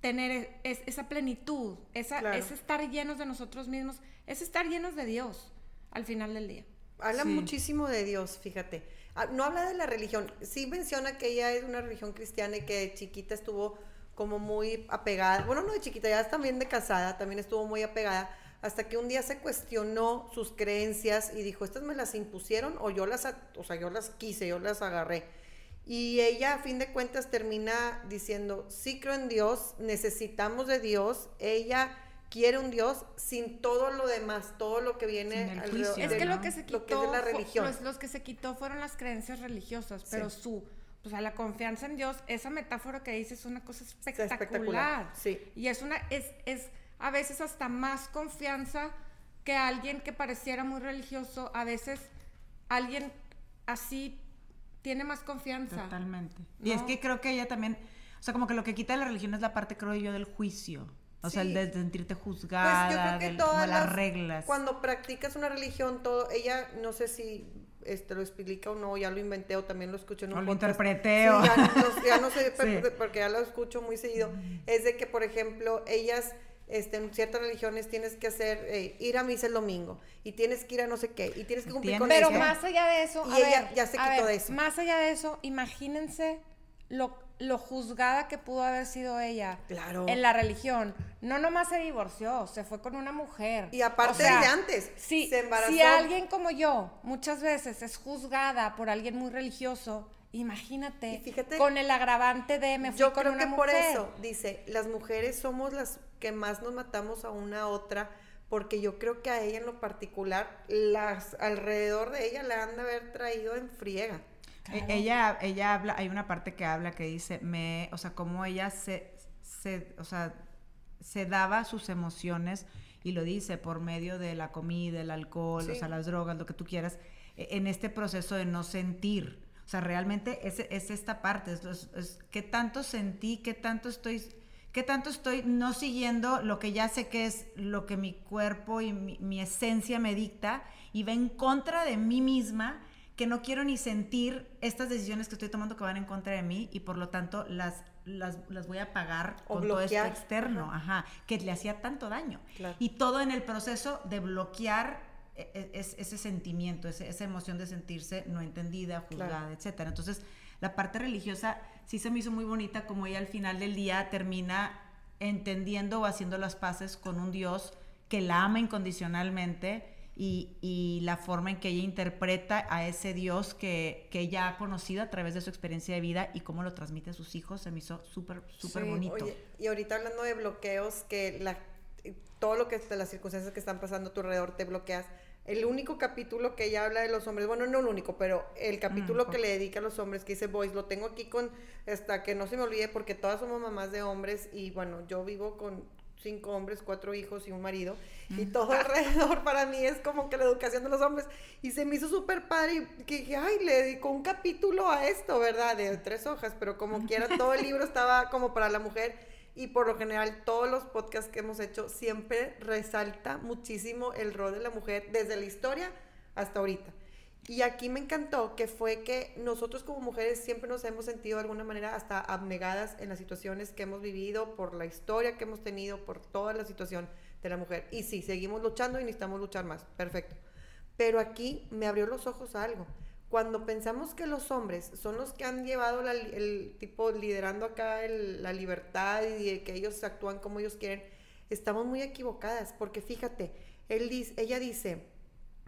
tener esa plenitud, esa, es estar llenos de nosotros mismos, es estar llenos de Dios al final del día. Habla muchísimo de Dios, fíjate. Ah, no habla de la religión, sí menciona que ella es una religión cristiana y que chiquita estuvo como muy apegada, bueno, no de chiquita, ya también de casada, también estuvo muy apegada, hasta que un día se cuestionó sus creencias y dijo, estas me las impusieron o yo las, o sea, yo las quise, yo las agarré. Y ella a fin de cuentas termina diciendo, sí creo en Dios, necesitamos de Dios, ella quiere un Dios sin todo lo demás, todo lo que viene alrededor. Es que lo que se quitó, de la religión. los que se quitó fueron las creencias religiosas, pero su o sea, la confianza en Dios, esa metáfora que dices es una cosa espectacular. Sí. Y es una, es, es a veces hasta más confianza que alguien que pareciera muy religioso. A veces alguien así tiene más confianza. Totalmente. Y es que creo que ella también, o sea, como que lo que quita de la religión es la parte, creo yo, del juicio. O sea, el de sentirte juzgada, pues yo creo que todas las, reglas. Cuando practicas una religión, todo, ella, no sé si este, lo explica o no, ya lo inventé o también lo escucho en un o lo interpreté ya, no, sé, porque ya lo escucho muy seguido, es de que, por ejemplo, ellas... Este, en ciertas religiones tienes que hacer, eh, ir a misa el domingo y tienes que ir a no sé qué y tienes que cumplir con Pero más allá de eso, y ella ya se quitó de eso. Más allá de eso, imagínense lo, lo juzgada que pudo haber sido ella en la religión. No nomás se divorció, se fue con una mujer. Y aparte de antes, si, se embarazó. Si alguien como yo muchas veces es juzgada por alguien muy religioso, imagínate, con el agravante de me fui yo con creo que por eso, dice, las mujeres somos las que más nos matamos a una a otra porque yo creo que a ella en lo particular, las alrededor de ella le han de haber traído en friega. E, ella, ella habla, hay una parte que habla que dice, me, o sea, cómo ella se, se, o sea, se daba sus emociones y lo dice por medio de la comida, el alcohol, o sea, las drogas, lo que tú quieras, e, en este proceso de no sentir. O sea, realmente es, es esta parte, es, es, qué tanto sentí, qué tanto estoy, qué tanto estoy no siguiendo lo que ya sé que es lo que mi cuerpo y mi, mi esencia me dicta y va en contra de mí misma que no quiero ni sentir estas decisiones que estoy tomando que van en contra de mí y por lo tanto las, las, voy a pagar con todo esto externo, ajá. que le hacía tanto daño. Y todo en el proceso de bloquear e, e, ese sentimiento, esa emoción de sentirse no entendida, juzgada, etcétera. Entonces, la parte religiosa sí se me hizo muy bonita como ella al final del día termina entendiendo o haciendo las paces con un Dios que la ama incondicionalmente y, la forma en que ella interpreta a ese Dios que, que, ella ha conocido a través de su experiencia de vida y cómo lo transmite a sus hijos, se me hizo súper, súper bonito. y ahorita hablando de bloqueos, que la, todo lo que las circunstancias que están pasando a tu alrededor te bloqueas. El único capítulo que ella habla de los hombres, bueno, no el único, pero el capítulo que le dedica a los hombres, que dice Boys, lo tengo aquí con, hasta que no se me olvide, porque todas somos mamás de hombres y bueno, yo vivo con cinco hombres, cuatro hijos y un marido. Y todo alrededor para mí es como que la educación de los hombres. Y se me hizo súper padre y que dije, ay, le dedicó un capítulo a esto, ¿verdad? De tres hojas, pero como quiera, todo el libro estaba como para la mujer. Y por lo general, todos los podcasts que hemos hecho siempre resalta muchísimo el rol de la mujer desde la historia hasta ahorita. Y aquí me encantó que fue que nosotros como mujeres siempre nos hemos sentido de alguna manera hasta abnegadas en las situaciones que hemos vivido, por la historia que hemos tenido, por toda la situación de la mujer. Y sí, seguimos luchando y necesitamos luchar más. Perfecto. Pero aquí me abrió los ojos a algo. Cuando pensamos que los hombres son los que han llevado el tipo liderando acá la libertad y que ellos actúan como ellos quieren, estamos muy equivocadas porque fíjate, él ella dice,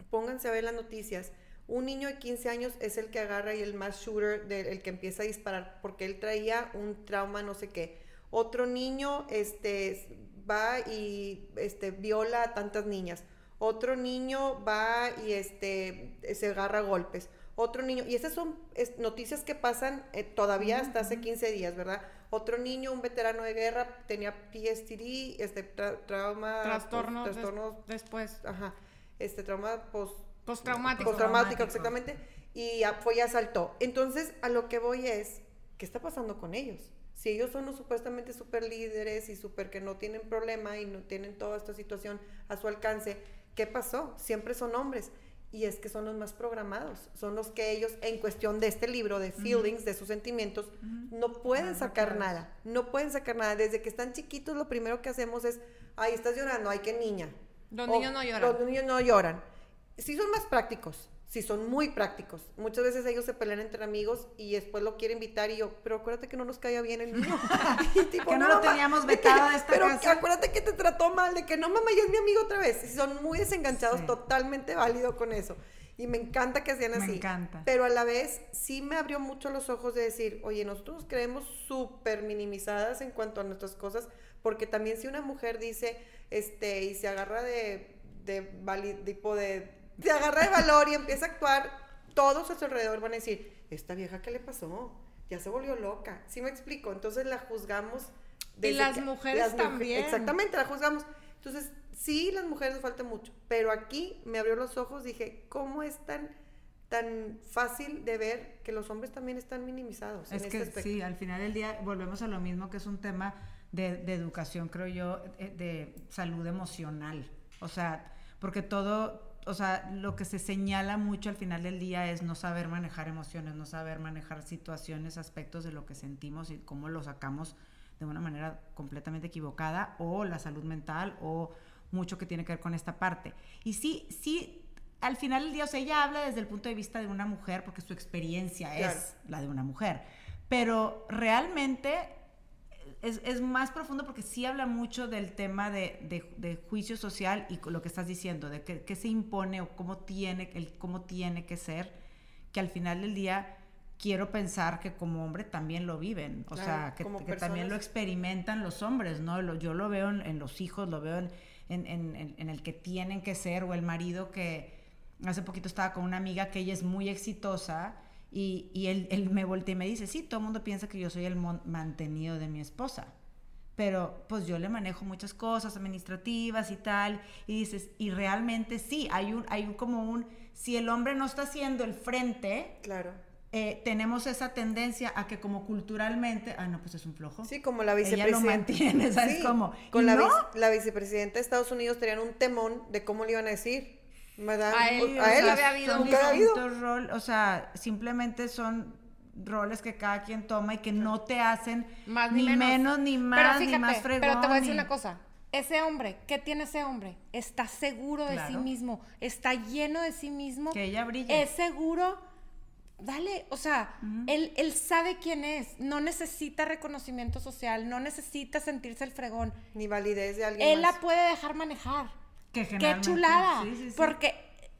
pónganse a ver las noticias, un niño de 15 años es el que agarra y el más shooter, el que empieza a disparar, porque él traía un trauma, no sé qué. Otro niño este, va y este, viola a tantas niñas. Otro niño va y este, se agarra golpes. Otro niño, y esas son noticias que pasan eh, todavía hasta hace 15 días, ¿verdad? Otro niño, un veterano de guerra, tenía PSTD, este trauma. Trastornos. después. Ajá. Este trauma post Postraumático. Postraumático, exactamente. Y fue y asaltó. Entonces, a lo que voy es, ¿qué está pasando con ellos? Si ellos son los supuestamente super líderes y super que no tienen problema y no tienen toda esta situación a su alcance, ¿qué pasó? Siempre son hombres. Y es que son los más programados, son los que ellos, en cuestión de este libro, de feelings, de sus sentimientos, no pueden sacar nada, no pueden sacar nada. Desde que están chiquitos, lo primero que hacemos es, ay, estás llorando, ay, qué niña. Los O, niños no lloran. Los niños no lloran. Sí son más prácticos, sí son muy prácticos. Muchas veces ellos se pelean entre amigos y después lo quiere invitar y yo, pero acuérdate que no nos caía bien el niño. Tipo, Que no lo teníamos de que- vetado de esta Pero casa. acuérdate que te trató mal, de que no, mamá, ya es mi amigo otra vez. Y son muy desenganchados, Sí. totalmente válido con eso. Y me encanta que hacían Me así. encanta. Pero a la vez sí me abrió mucho los ojos de decir, oye, nosotros nos creemos súper minimizadas en cuanto a nuestras cosas, porque también si una mujer dice, este, y se agarra de, de, vali- tipo de, se agarra de valor y empieza a actuar, todos a su alrededor van a decir, esta vieja, ¿qué le pasó? Ya se volvió loca. ¿Sí me explico? Entonces la juzgamos. desde las mujeres mujer- también. Exactamente, la juzgamos. Entonces, sí, las mujeres nos falta mucho, pero aquí me abrió los ojos, dije, ¿cómo es tan, tan fácil de ver que los hombres también están minimizados en Es este que aspecto? sí, al final del día volvemos a lo mismo que es un tema de, de educación, creo yo, eh, de salud emocional. O sea, porque todo, o sea, lo que se señala mucho al final del día es no saber manejar emociones, no saber manejar situaciones, aspectos de lo que sentimos y cómo lo sacamos de una manera completamente equivocada, o la salud mental, o mucho que tiene que ver con esta parte. Y sí, sí, al final del día, o sea, ella habla desde el punto de vista de una mujer, porque su experiencia Claro. es la de una mujer. Pero realmente es, es más profundo porque sí habla mucho del tema de, de- de juicio social y lo que estás diciendo, de qué se impone o cómo tiene, el, cómo tiene que ser, que al final del día quiero pensar que como hombre también lo viven, o Claro, sea, que, también lo experimentan los hombres, ¿no? Lo- yo lo veo en, en los hijos, lo veo en- en el que tienen que ser o el marido que hace poquito estaba con una amiga que ella es muy exitosa y, y él, él me voltea y me dice, sí, todo el mundo piensa que yo soy el mantenido de mi esposa. Pero pues yo le manejo muchas cosas administrativas y tal. Y dices, y realmente sí, hay un, hay un como un, si el hombre no está haciendo el frente, Claro. eh, tenemos esa tendencia a que como culturalmente, ah, no, pues es un flojo. Sí, como la Ella lo vicepresidenta. mantiene, ¿sabes Sí, cómo? Con la, no. vice- la vicepresidenta de Estados Unidos tenían un temón de cómo le iban a decir. ¿Verdad? A él, sea, él. había habido son Nunca había habido. distintos rol- o sea, simplemente son roles que cada quien toma y que no te hacen Más ni, ni menos. menos, ni Pero más, fíjate, ni más fregón. Pero te voy a decir ni- una cosa. Ese hombre, ¿qué tiene ese hombre? Está seguro de sí Claro. mismo, está lleno de sí mismo. Que ella brille. Es seguro. Dale, o sea, él, él sabe quién es, no necesita reconocimiento social, no necesita sentirse el fregón. Ni validez de alguien Él más. la puede dejar manejar. Que Qué chulada. sí, sí, sí. Porque,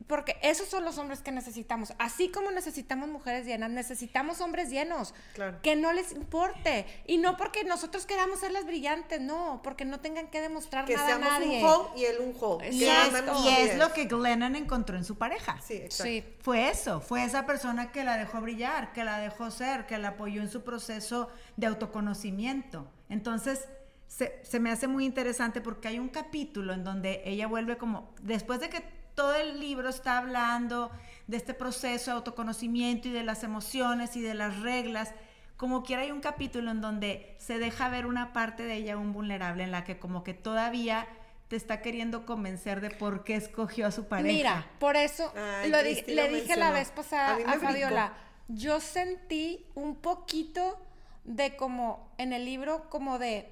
porque esos son los hombres que necesitamos. Así como necesitamos mujeres llenas, necesitamos hombres llenos. Claro. Que no les importe. Y no porque nosotros queramos ser las brillantes, no. Porque no tengan que demostrar Que nada a seamos nadie. un hole y él un hole. Y Y es, lo que Glennon encontró en su pareja. Sí, exacto. Sí. Fue eso, fue esa persona que la dejó brillar, que la dejó ser, que la apoyó en su proceso de autoconocimiento. Entonces, se, se me hace muy interesante porque hay un capítulo en donde ella vuelve como, después de que todo el libro está hablando de este proceso de autoconocimiento y de las emociones y de las reglas, como quiera hay un capítulo en donde se deja ver una parte de ella un vulnerable en la que como que todavía te está queriendo convencer de por qué escogió a su pareja. Mira, por eso Ay, lo di- Cristi le dije la vez pasada A brincó. Fabiola, yo sentí un poquito de como en el libro, como de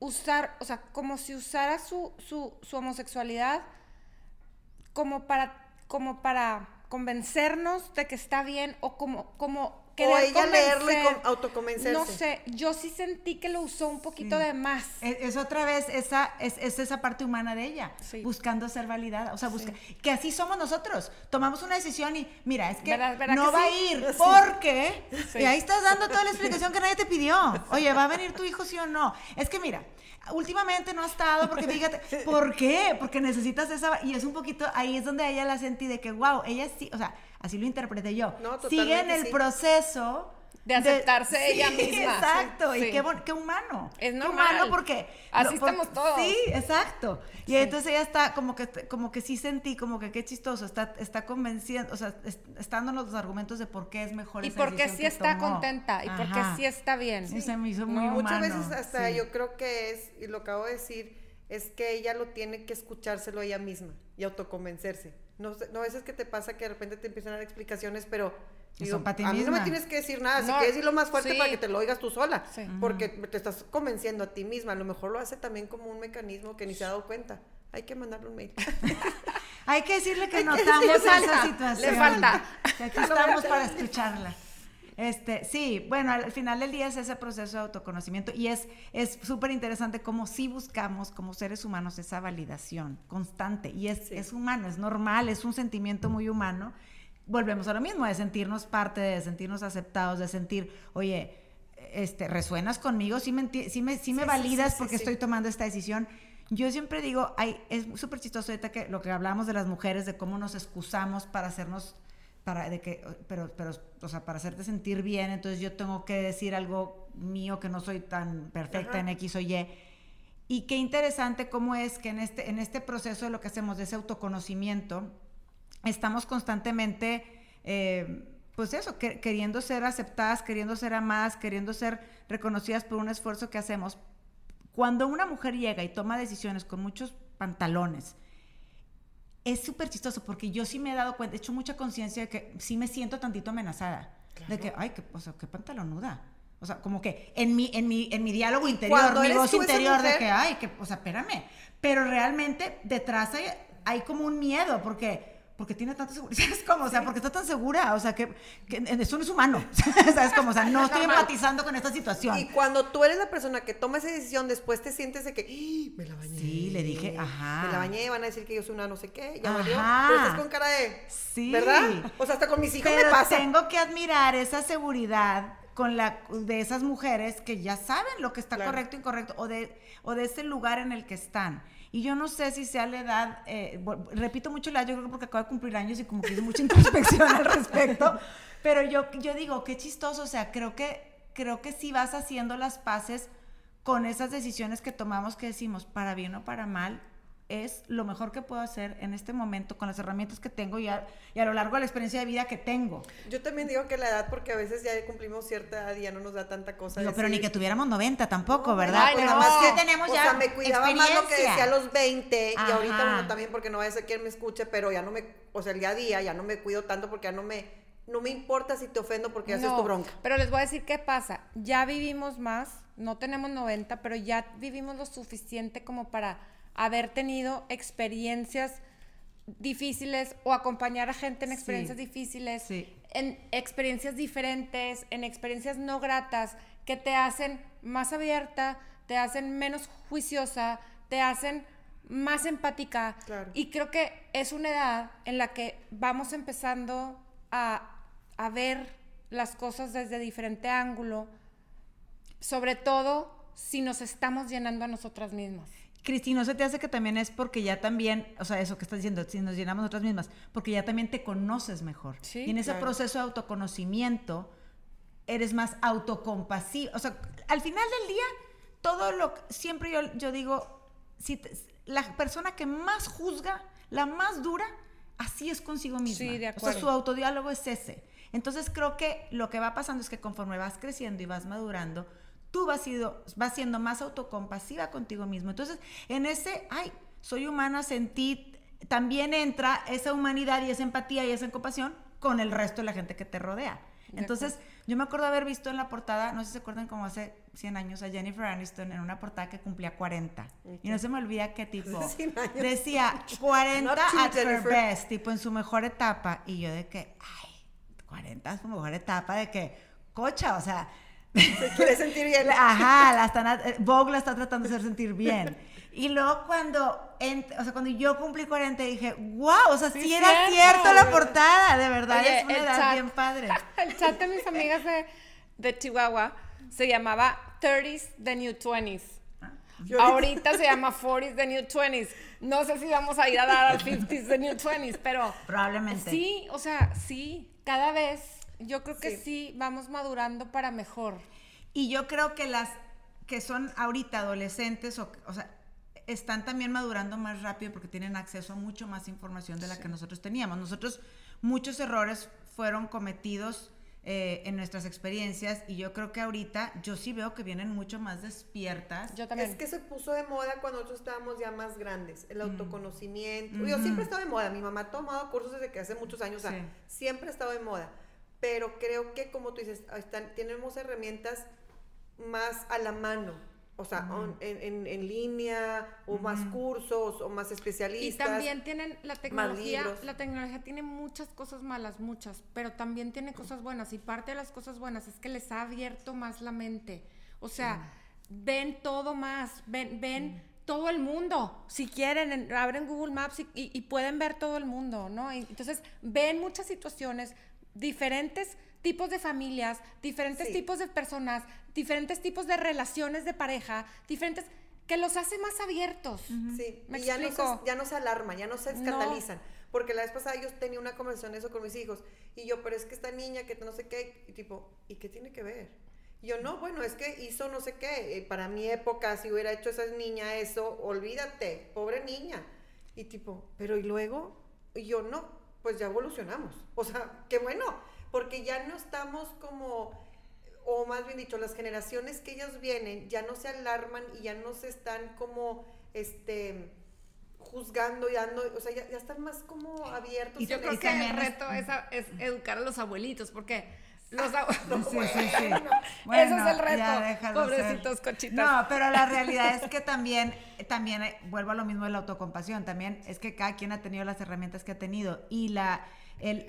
usar, o sea, como si usara su, su, su homosexualidad como para, como para convencernos de que está bien o como, como O querer ella leerlo y autoconvencerse. No sé, yo sí sentí que lo usó un poquito Sí. de más. Es, es otra vez esa, es, es esa parte humana de ella, Sí. buscando ser validada. O sea, busca, que así somos nosotros. Tomamos una decisión y, mira, es que ¿Verdad- verdad no que va a ir porque. Y ahí estás dando toda la explicación que nadie te pidió. Oye, ¿va a venir tu hijo sí o no? Es que mira. Últimamente no ha estado porque fíjate, ¿por qué? Porque necesitas esa, y es un poquito, ahí es donde ella la sentí de que, wow, ella sí, o sea, así lo interpreté yo, No, sigue en el sí. proceso de aceptarse ella Sí, misma. Exacto, Sí. y qué, bon- qué humano. Es Qué normal. humano porque... Así por- estamos todos. Sí, exacto. Y Sí. entonces ella está como que, como que sí sentí, como que qué chistoso, está, está convenciendo, o sea, es- está dándonos los argumentos de por qué es mejor Y esa porque sí que está tomó. contenta y porque Ajá. sí está bien. Sí, se me hizo muy No, humano. Muchas veces hasta sí. yo creo que es, y lo acabo de decir, es que ella lo tiene que escuchárselo ella misma y autoconvencerse. No, sé- no a veces que te pasa que de repente te empiezan a dar explicaciones, pero Y son pa' ti a mí no me tienes que decir nada, si No, quieres decirlo más fuerte sí. para que te lo oigas tú sola, Sí. porque te estás convenciendo a ti misma. A lo mejor lo hace también como un mecanismo que ni se ha dado cuenta. Hay que mandarle un mail. Hay que decirle que Hay que notamos decirle, esa falta, le situación. falta. Que aquí estamos para escucharla. Este, sí, bueno, al final del día es ese proceso de autoconocimiento y es es súper interesante cómo sí buscamos como seres humanos esa validación constante y es, Sí. es humano, es normal, es un sentimiento muy humano. Volvemos a lo mismo, de sentirnos parte, de sentirnos aceptados, de sentir, oye, este, resuenas conmigo, sí me, sí me, sí me Sí, validas porque estoy tomando esta decisión. Yo siempre digo, ay, es súper chistoso ahorita que lo que hablamos de las mujeres, de cómo nos excusamos para hacernos, para, de que, pero, pero, o sea, para hacerte sentir bien, entonces yo tengo que decir algo mío que no soy tan perfecta Ajá. en X o Y. Y qué interesante cómo es que en este, en este proceso de lo que hacemos, de ese autoconocimiento, estamos constantemente, eh, pues eso, que- queriendo ser aceptadas, queriendo ser amadas, queriendo ser reconocidas por un esfuerzo que hacemos. Cuando una mujer llega y toma decisiones con muchos pantalones, es súper chistoso porque yo sí me he dado cuenta, he hecho mucha conciencia de que sí me siento tantito amenazada. De que, ay, qué, o sea, qué pantalonuda. O sea, como que en mi, en mi, en mi diálogo interior, cuando mi voz interior de que, ay, que, o sea, espérame. Pero realmente detrás hay, hay como un miedo porque, porque tiene tanta seguridad. ¿Sabes cómo? O sea, porque está tan segura. O sea, que, que eso no es humano. ¿Sabes cómo? O sea, no estoy empatizando con esta situación. Y cuando tú eres la persona que toma esa decisión, después te sientes de que "Ih, me la bañé. Sí, le dije, ajá. Me la bañé, van a decir que yo soy una no sé qué, ya valió. Pero estás con cara de. Sí. ¿Verdad? O sea, hasta con mis hijos Pero me pasa. tengo que admirar esa seguridad con la de esas mujeres que ya saben lo que está Claro. correcto e incorrecto o de o de ese lugar en el que están. Y yo no sé si sea la edad, eh, repito mucho la edad, yo creo que porque acabo de cumplir años y como hice mucha introspección al respecto, pero yo, yo digo, qué chistoso, o sea, creo que, creo que si vas haciendo las paces con esas decisiones que tomamos que decimos, para bien o para mal, es lo mejor que puedo hacer en este momento con las herramientas que tengo y a, y a lo largo de la experiencia de vida que tengo. Yo también digo que la edad, porque a veces ya cumplimos cierta edad y ya no nos da tanta cosa. Digo, pero ni decir, que tuviéramos 90 tampoco, No, ¿verdad? ay, Pues no. nada más que tenemos o ya sea, me cuidaba más lo que decía a los 20 y ahorita uno también porque no vaya a ser quien me escuche, pero ya no me, o sea, el día a día ya no me cuido tanto porque ya no me, no me importa si te ofendo porque haces No, tu bronca. Pero les voy a decir qué pasa. Ya vivimos más, no tenemos 90, pero ya vivimos lo suficiente como para haber tenido experiencias difíciles o acompañar a gente en Sí, experiencias difíciles, sí. en experiencias diferentes, en experiencias no gratas que te hacen más abierta, te hacen menos juiciosa, te hacen más empática. Claro. Y creo que es una edad en la que vamos empezando a, a ver las cosas desde diferente ángulo, sobre todo si nos estamos llenando a nosotras mismas. Cristina, ¿no se te hace que también es porque ya también, o sea, eso que estás diciendo, si nos llenamos nosotras mismas, porque ya también te conoces mejor. Sí, y en ese claro. proceso de autoconocimiento eres más autocompasivo. O sea, al final del día, todo lo que- siempre yo, yo digo, si te- la persona que más juzga, la más dura, así es consigo misma. Sí, de O sea, acuerdo. su autodiálogo es ese. Entonces creo que lo que va pasando es que conforme vas creciendo y vas madurando, tú vas, sido, vas siendo más autocompasiva contigo mismo. Entonces, en ese, ay, soy humana, sentí, también entra esa humanidad y esa empatía y esa compasión con el resto de la gente que te rodea. De Entonces, yo me acuerdo haber visto en la portada, no sé si se acuerdan como hace 100 años, a Jennifer Aniston en una portada que cumplía 40. Y no se me olvida qué tipo. Hace 100 años. Decía 40 Not too, at her best, tipo en su mejor etapa. Y yo de que, ay, 40 es su mejor etapa, de que, cocha, o sea... Se quiere sentir bien. Ajá, la están, eh, Vogue la está tratando de hacer sentir bien. Y luego cuando, ent- o sea, cuando yo cumplí 40 dije, wow, o sea, sí, Sí, era cierto, cierto la portada, de verdad, Oye, es una el edad chat- bien padre. El chat de mis amigas de, de Chihuahua se llamaba 30s The New 20s. Y ahorita- Ahorita se llama 40s The New 20s. No sé si vamos a ir a dar al 50s The New 20s, pero Probablemente. sí, o sea, sí, cada vez yo creo que sí. vamos madurando para mejor. Y yo creo que las que son ahorita adolescentes, o, o sea, están también madurando más rápido porque tienen acceso a mucho más información de la que nosotros teníamos. Nosotros, muchos errores fueron cometidos eh, en nuestras experiencias y yo creo que ahorita yo sí veo que vienen mucho más despiertas. Yo también. Es que se puso de moda cuando nosotros estábamos ya más grandes, el autoconocimiento. Yo siempre he estado de moda, mi mamá ha tomado cursos desde que hace muchos años, o sea, siempre he estado de moda, pero creo que como tú dices, están, tenemos herramientas más a la mano o sea, en, en, línea, o más cursos, o más especialistas. Y también tienen la tecnología, la tecnología tiene muchas cosas malas, muchas, pero también tiene cosas buenas. Y parte de las cosas buenas es que les ha abierto más la mente. O sea, ven todo más, ven, ven todo el mundo. Si quieren, abren Google Maps y, y, pueden ver todo el mundo, ¿no? entonces, ven muchas situaciones diferentes tipos de familias, diferentes tipos de personas, diferentes tipos de relaciones de pareja, diferentes que los hace más abiertos. Sí, ¿Me y ya no, se, ya no se alarman, ya no se escandalizan. Porque la vez pasada yo tenía una conversación de eso con mis hijos. Y yo, pero es que esta niña que no sé qué, y tipo, ¿y qué tiene que ver? Y yo, no, bueno, es que hizo no sé qué. Eh, para mi época, si hubiera hecho esa niña eso, olvídate, pobre niña. Y tipo, pero ¿y luego? Y yo, no, pues ya evolucionamos. O sea, qué bueno porque ya no estamos como, o más bien dicho, las generaciones que ellos vienen ya no se alarman y ya no se están como, este juzgando y dando, o sea, ya, están más como abiertos. Y yo creo que el reto es, es, educar a los abuelitos, porque los abuelitos... sí, sí, sí. Ese es el reto, pobrecitos cochitos. No, pero la realidad es que también, también, eh, vuelvo a lo mismo de la autocompasión, también es que cada quien ha tenido las herramientas que ha tenido y la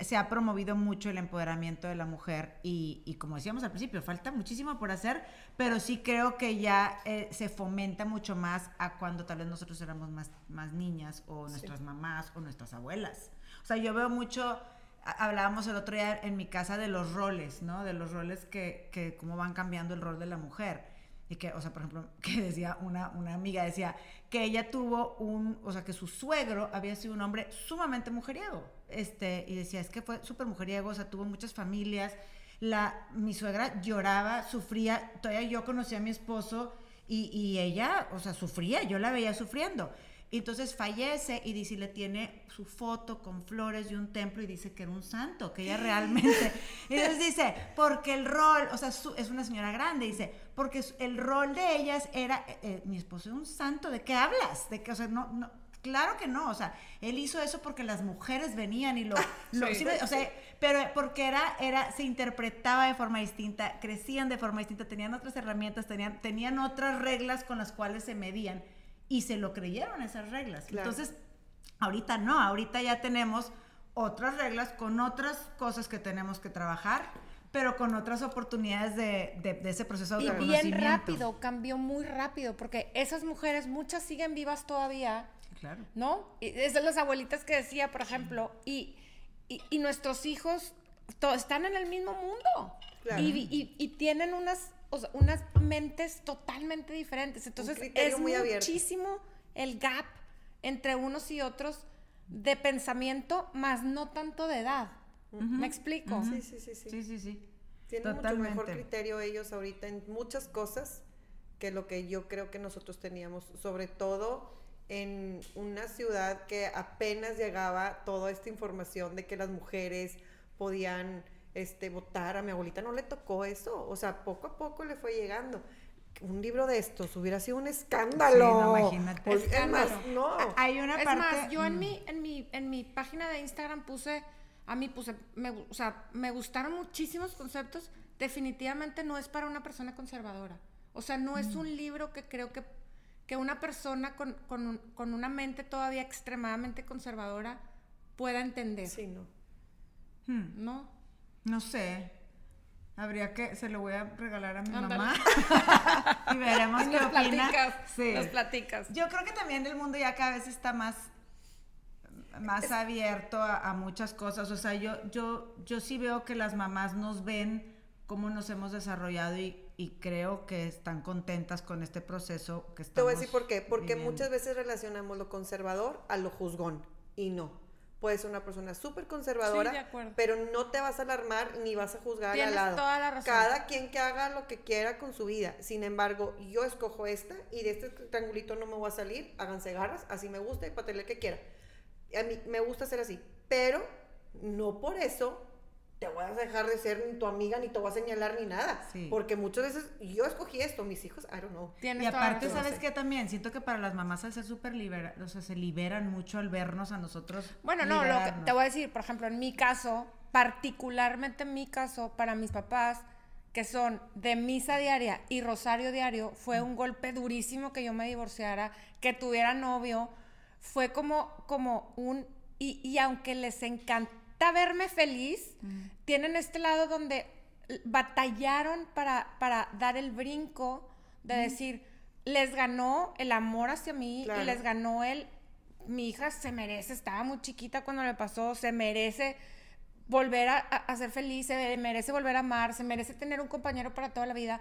se ha promovido mucho el empoderamiento de la mujer y, como decíamos al principio, falta muchísimo por hacer, pero sí creo que ya eh, se fomenta mucho más a cuando tal vez nosotros éramos más, más niñas o nuestras mamás o nuestras abuelas. O sea, yo veo mucho, hablábamos el otro día en mi casa de los roles, ¿no? De los roles que, que cómo van cambiando el rol de la mujer. Y que, o sea, por ejemplo, que decía una, una amiga, decía que ella tuvo un, o sea, que su suegro había sido un hombre sumamente mujeriego. Este, y decía, es que fue súper mujeriego, o sea, tuvo muchas familias. La, mi suegra lloraba, sufría, todavía yo conocí a mi esposo y, y ella, o sea, sufría, yo la veía sufriendo. Y entonces fallece y dice, le tiene su foto con flores y un templo y dice que era un santo, que ella realmente... y entonces dice, porque el rol, o sea, es una señora grande, dice, porque el rol de ellas era, eh, eh, mi esposo es un santo, ¿de qué hablas? De que, o sea, no, no, claro que no, o sea, él hizo eso porque las mujeres venían y lo, o sea, pero porque era, era, se interpretaba de forma distinta, crecían de forma distinta, tenían otras herramientas, tenían, tenían otras reglas con las cuales se medían y se lo creyeron esas reglas. Entonces, ahorita no, ahorita ya tenemos otras reglas con otras cosas que tenemos que trabajar, pero con otras oportunidades de, de, ese proceso de Y bien rápido, cambió muy rápido, porque esas mujeres, muchas siguen vivas todavía. Claro. ¿No? Y esas las abuelitas que decía, por ejemplo, y, y, nuestros hijos están en el mismo mundo. Y, y, tienen unas o sea, unas mentes totalmente diferentes. Entonces es muchísimo el gap entre unos y otros de pensamiento, más no tanto de edad. ¿Me explico? sí, sí, sí, sí, sí, sí, Tienen mucho mejor criterio ellos ahorita en muchas cosas que lo que yo creo que nosotros teníamos, sobre todo en una ciudad que apenas llegaba toda esta información de que las mujeres podían este, votar. A mi abuelita no le tocó eso. O sea, poco a poco le fue llegando. Un libro de estos hubiera sido un escándalo. Sí, no, imagínate. Es más, no. Hay una es parte... más, yo en mi, en mi, en mi página de Instagram puse, a mí puse, me, o sea, me gustaron muchísimos conceptos. Definitivamente no es para una persona conservadora. O sea, no es mm. un libro que creo que, que una persona con, con, con una mente todavía extremadamente conservadora pueda entender. Sí, no. Hmm. ¿No? No sé. Habría que, se lo voy a regalar a mi mamá y veremos qué opina. sí. Nos platicas. Yo creo que también el mundo ya cada vez está más, más abierto a, muchas cosas. O sea, yo, yo, yo sí veo que las mamás nos ven cómo nos hemos desarrollado y, creo que están contentas con este proceso que estamos Te voy a decir por qué. Porque muchas veces relacionamos lo conservador a lo juzgón y no puedes ser una persona súper conservadora, Sí, de acuerdo. pero no te vas a alarmar ni vas a juzgar Tienes al lado. toda la razón. Cada quien que haga lo que quiera con su vida. Sin embargo, yo escojo esta y de este triangulito no me voy a salir, háganse garras, así me gusta y patele el que quiera. A mí me gusta ser así, pero no por eso te voy a dejar de ser ni tu amiga, ni te voy a señalar ni nada. Sí. Porque muchas veces yo escogí esto, mis hijos, I don't know. Tienes Y aparte, razón. ¿sabes qué también? Siento que para las mamás al ser súper libera, o sea, se liberan mucho al vernos a nosotros. Bueno, no, lo que te voy a decir, por ejemplo, en mi caso, particularmente en mi caso, para mis papás, que son de misa diaria y rosario diario, fue un golpe durísimo que yo me divorciara, que tuviera novio, fue como, como un... Y, y aunque les encanta verme feliz, tienen este lado donde batallaron para, para dar el brinco de decir, les ganó el amor hacia mí Claro. y les ganó el, mi hija se merece, estaba muy chiquita cuando le pasó, se merece volver a, ser feliz, se merece volver a amar, se merece tener un compañero para toda la vida,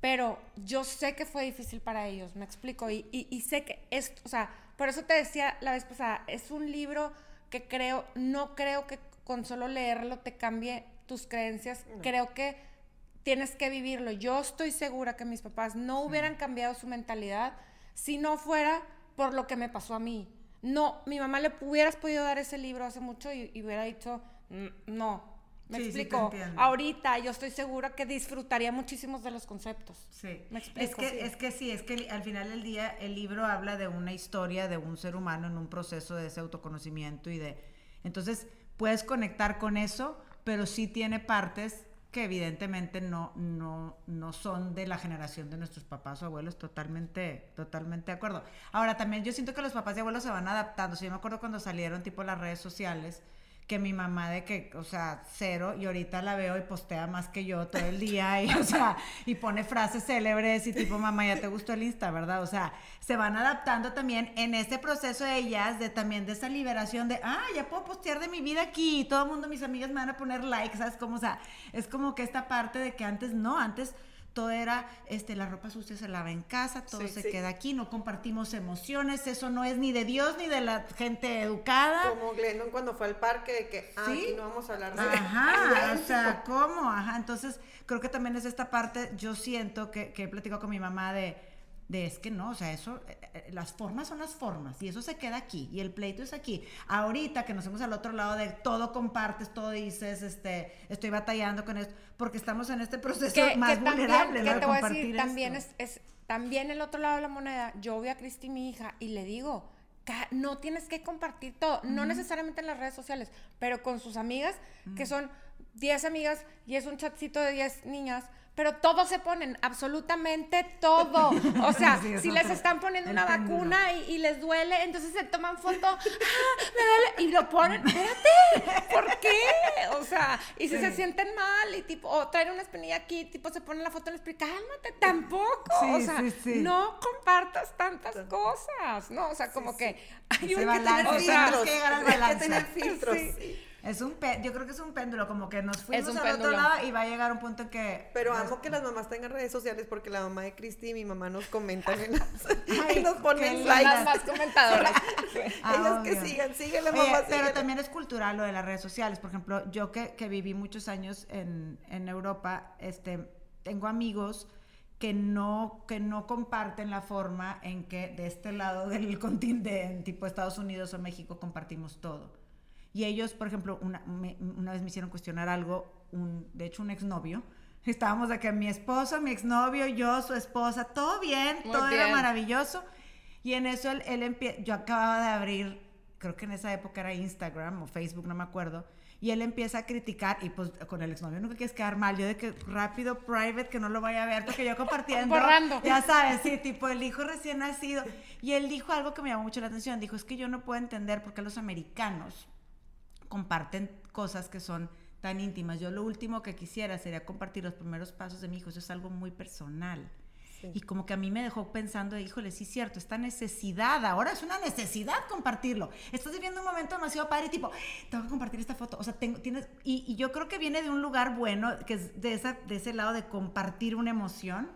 pero yo sé que fue difícil para ellos, me explico, y, y- y sé que es, o sea, por eso te decía la vez pasada, es un libro que creo, no creo que con solo leerlo te cambie tus creencias, creo que tienes que vivirlo. Yo estoy segura que mis papás no hubieran cambiado su mentalidad si no fuera por lo que me pasó a mí. No, mi mamá le hubieras podido dar ese libro hace mucho y, y hubiera dicho, "Mm, no. Me Sí, sí, explico. entiendo. Ahorita yo estoy segura que disfrutaría muchísimos de los conceptos. Sí. Me Es explico. que, Sí. es que sí, es que al final del día el libro habla de una historia de un ser humano en un proceso de ese autoconocimiento y de... Entonces puedes conectar con eso, pero sí tiene partes que evidentemente no, no, no son de la generación de nuestros papás o abuelos, totalmente, totalmente de acuerdo. Ahora, también yo siento que los papás y abuelos se van adaptando. Sí, yo me acuerdo cuando salieron tipo las redes sociales, que mi mamá de que, o sea, cero, y ahorita la veo y postea más que yo todo el día, y, o sea, y pone frases célebres y tipo, mamá, ya te gustó el Insta, ¿verdad? O sea, se van adaptando también en este proceso de ellas, de también de esa liberación de, ah, ya puedo postear de mi vida aquí, y todo el mundo, mis amigas me van a poner likes, ¿sabes? Como, o sea, es como que esta parte de que antes no, antes todo era, este, la ropa sucia se lava en casa, todo Sí, se sí. queda aquí, no compartimos emociones, eso no es ni de Dios ni de la gente educada. Como Glennon cuando fue al parque de que, ah, Sí. aquí no vamos a hablar de Ajá, o sea, ¿cómo? Ajá, entonces creo que también es esta parte, yo siento que, que he platicado con mi mamá de, de es que no, o sea, eso, eh, eh, las formas son las formas y eso se queda aquí y el pleito es aquí. Ahorita que nos vemos al otro lado de todo compartes, todo dices, este, estoy batallando con esto, porque estamos en este proceso que, más que también, vulnerable, que ¿no? De te voy a decir, también es, es- también el otro lado de la moneda, yo veo a Cristi, mi hija, y le digo, "Ca- no tienes que compartir todo, no necesariamente en las redes sociales, pero con sus amigas, que son 10 amigas y es un chatcito de 10 niñas, pero todos se ponen, absolutamente todo. O sea, Sí, si les están poniendo una péndulo. vacuna y, y les duele, entonces se toman foto, "Ah, me duele", y lo ponen, espérate, ¿por qué? O sea, y si se sienten mal y tipo, o traen una espinilla aquí, tipo se ponen la foto en la espinilla, cálmate, tampoco. Sí, o sea, no compartas tantas cosas, ¿no? O sea, como que hay un que tener, o sea, tenemos que hay que tener filtros. Es un pe- yo creo que es un péndulo, como que nos fuimos al otro lado y va a llegar un punto en que... Pero amo que las mamás tengan redes sociales porque la mamá de Cristi y mi mamá nos comentan en las, Ay, y nos ponen lindas. las likes. más comentadoras. Ah, Ellas que obvio. sigan, síguele Oye, mamá, pero síguele. también es cultural lo de las redes sociales. Por ejemplo, yo que, que viví muchos años en, en Europa, este, tengo amigos que no, que no comparten la forma en que de este lado del continente, en tipo Estados Unidos o México, compartimos todo. Y ellos, por ejemplo, una, me- una vez me hicieron cuestionar algo, un, de hecho un exnovio. Estábamos que mi esposo, mi exnovio, yo, su esposa, todo bien, Muy todo era bien. maravilloso. Y en eso él, él empie- yo acababa de abrir, creo que en esa época era Instagram o Facebook, no me acuerdo. Y él empieza a criticar, y pues con el exnovio nunca quieres quedar mal. Yo de que rápido, private, que no lo vaya a ver, porque yo compartiendo. Borrando. Ya sabes, sí, tipo el hijo recién nacido. Y él dijo algo que me llamó mucho la atención. Dijo: Es que yo no puedo entender por qué los americanos comparten cosas que son tan íntimas. Yo lo último que quisiera sería compartir los primeros pasos de mi hijo. Eso es algo muy personal. Y como que a mí me dejó pensando, híjole, sí es cierto, esta necesidad, ahora es una necesidad compartirlo. Estás viviendo un momento demasiado padre, tipo, tengo que compartir esta foto. O sea, tengo, tienes, y, y yo creo que viene de un lugar bueno, que es de, esa, de ese lado de compartir una emoción,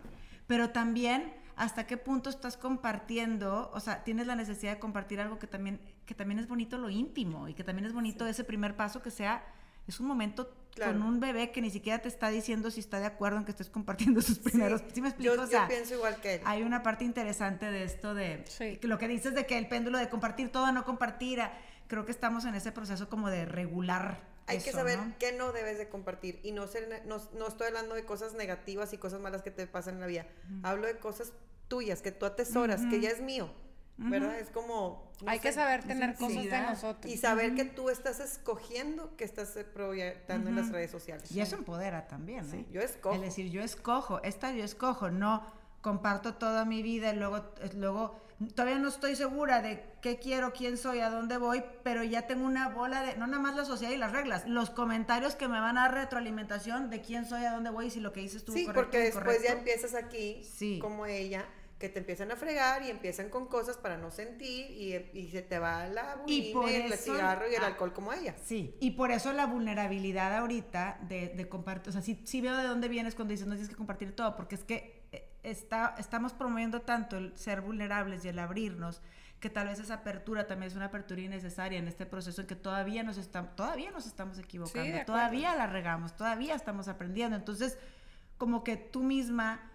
pero también hasta qué punto estás compartiendo, o sea, tienes la necesidad de compartir algo que también, que también es bonito lo íntimo y que también es bonito ese primer paso que sea, es un momento Claro. con un bebé que ni siquiera te está diciendo si está de acuerdo en que estés compartiendo sus primeros. ¿Sí, me explico? Yo, o yo sea, pienso igual que él. hay una parte interesante de esto de Sí. que lo que dices de que el péndulo de compartir todo, no compartir, creo que estamos en ese proceso como de regular. Hay que saber ¿no? qué no debes de compartir. Y no, ser, no, no estoy hablando de cosas negativas y cosas malas que te pasan en la vida. Hablo de cosas tuyas, que tú atesoras, que ya es mío. ¿Verdad? Es como... no Hay que saber tener cosas de nosotros. Y saber que tú estás escogiendo que estás proyectando en las redes sociales. Y eso empodera también, Sí, ¿eh? yo escojo. Es decir, yo escojo, esta yo escojo, no comparto toda mi vida y luego, eh, luego todavía no estoy segura de qué quiero, quién soy, a dónde voy, pero ya tengo una bola de, no nada más la sociedad y las reglas, los comentarios que me van a dar retroalimentación de quién soy, a dónde voy y si lo que dices tú Sí, correcto porque o después ya empiezas aquí, Sí. como ella, que te empiezan a fregar y empiezan con cosas para no sentir y, y se te va la Y por bulimia, el eso- cigarro y el ah, alcohol como ella. Sí, y por eso la vulnerabilidad ahorita de, de compartir, o sea, sí, sí veo de dónde vienes cuando dices no tienes que compartir todo, porque es que eh, está, estamos promoviendo tanto el ser vulnerables y el abrirnos, que tal vez esa apertura también es una apertura innecesaria en este proceso en que todavía nos, estamos todavía nos estamos equivocando, acuerdo. todavía la regamos, todavía estamos aprendiendo. Entonces, como que tú misma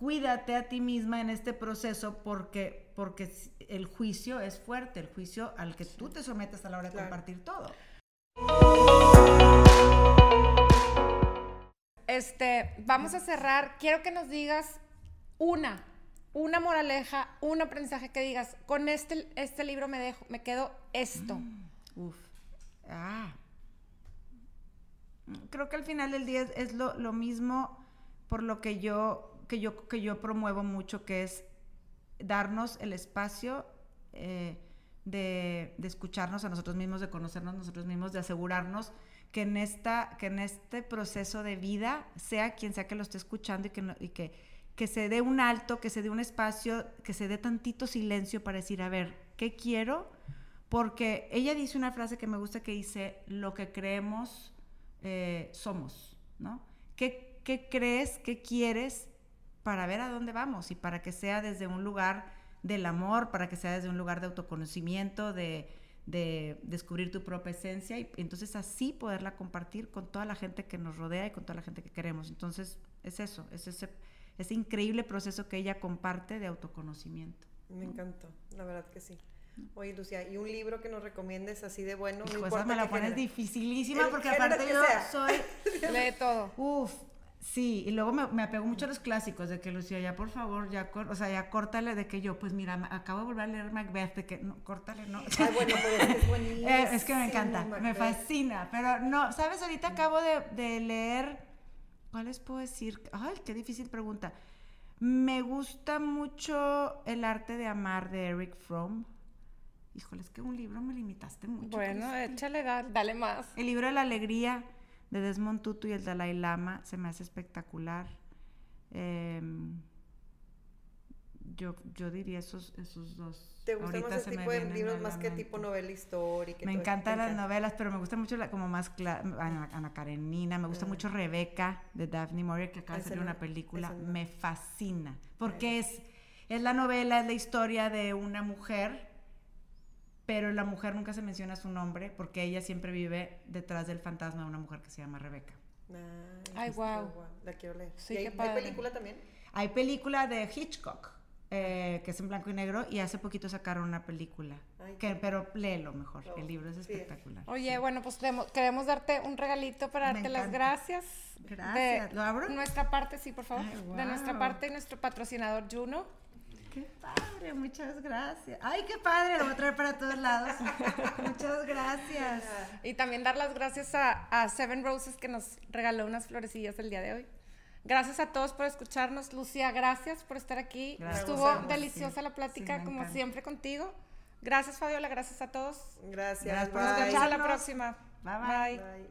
cuídate a ti misma en este proceso porque, porque el juicio es fuerte, el juicio al que tú te sometes a la hora de Claro. compartir todo. Este, vamos a cerrar. Quiero que nos digas una, una moraleja, un aprendizaje que digas, con este, este libro me dejo, me quedo esto. Uf. Ah. Creo que al final del día es, es lo, lo mismo por lo que yo, que yo, que yo promuevo mucho, que es darnos el espacio eh, de, de escucharnos a nosotros mismos, de conocernos a nosotros mismos, de asegurarnos que en, esta, que en este proceso de vida, sea quien sea que lo esté escuchando y que, no- y que, que se dé un alto, que se dé un espacio, que se dé tantito silencio para decir, a ver, ¿qué quiero? Porque ella dice una frase que me gusta que dice, lo que creemos eh, somos, ¿no? ¿Qué, ¿Qué crees, qué quieres para ver a dónde vamos y para que sea desde un lugar del amor, para que sea desde un lugar de autoconocimiento, de, de descubrir tu propia esencia y entonces así poderla compartir con toda la gente que nos rodea y con toda la gente que queremos. Entonces es eso, es ese, ese increíble proceso que ella comparte de autoconocimiento. Me encantó, la verdad que sí. Oye, Lucia, ¿y un libro que nos recomiendes así de bueno? Hijo, no esa me la pones dificilísima porque aparte yo sea. soy Lee todo. Uf, sí, y luego me, me apego mucho a los clásicos, de que Lucía, ya por favor, ya, o sea, ya córtale, de que yo, pues mira, acabo de volver a leer Macbeth, de que, no, córtale, no. Ay, bueno, pues es buenísimo. Eh, es que me encanta, me fascina, pero no, ¿sabes? Ahorita acabo de, de leer, ¿cuál les puedo decir? Ay, qué difícil pregunta. Me gusta mucho El arte de amar de Eric Fromm. Híjole, es que un libro me limitaste mucho. Bueno, échale, da- dale más. El libro de la alegría de Desmond Tutu y el Dalai Lama se me hace espectacular. Em, yo, yo diría esos, esos dos. ¿Te Ahorita más se ese me tipo de libros más que tipo novela histórica? Me encantan las novelas, pero me gusta mucho la, como más Ana, Ana Karenina, me gusta Ah. mucho Rebeca de Daphne Maurier, que acaba de salir una película, me fascina, porque es, es la novela, es la historia de una mujer, pero la mujer nunca se menciona su nombre, porque ella siempre vive detrás del fantasma de una mujer que se llama Rebeca. Ay, este, guau. La quiero leer. Sí, ¿Y hay, qué hay padre. película también? Hay película de Hitchcock, eh, que es en blanco y negro, y hace poquito sacaron una película, Ay, que, qué- pero léelo mejor, Oh, el libro es sí. espectacular. Oye, bueno, pues queremos, darte un regalito para darte las gracias. Gracias. De ¿Lo abro? Nuestra parte, sí, por favor. Ay, De nuestra parte y nuestro patrocinador Juno. Qué padre, muchas gracias. Ay, qué padre, lo voy a traer para todos lados. muchas gracias. Y también dar las gracias a, a Seven Roses que nos regaló unas florecillas el día de hoy. Gracias a todos por escucharnos. Lucía, gracias por estar aquí. Gracias. Estuvo deliciosa sí. la plática, Sí, como siempre contigo. Gracias, Fabiola. Gracias a todos. Gracias. Gracias por bye. Nos vemos a la próxima. Bye, bye. Bye.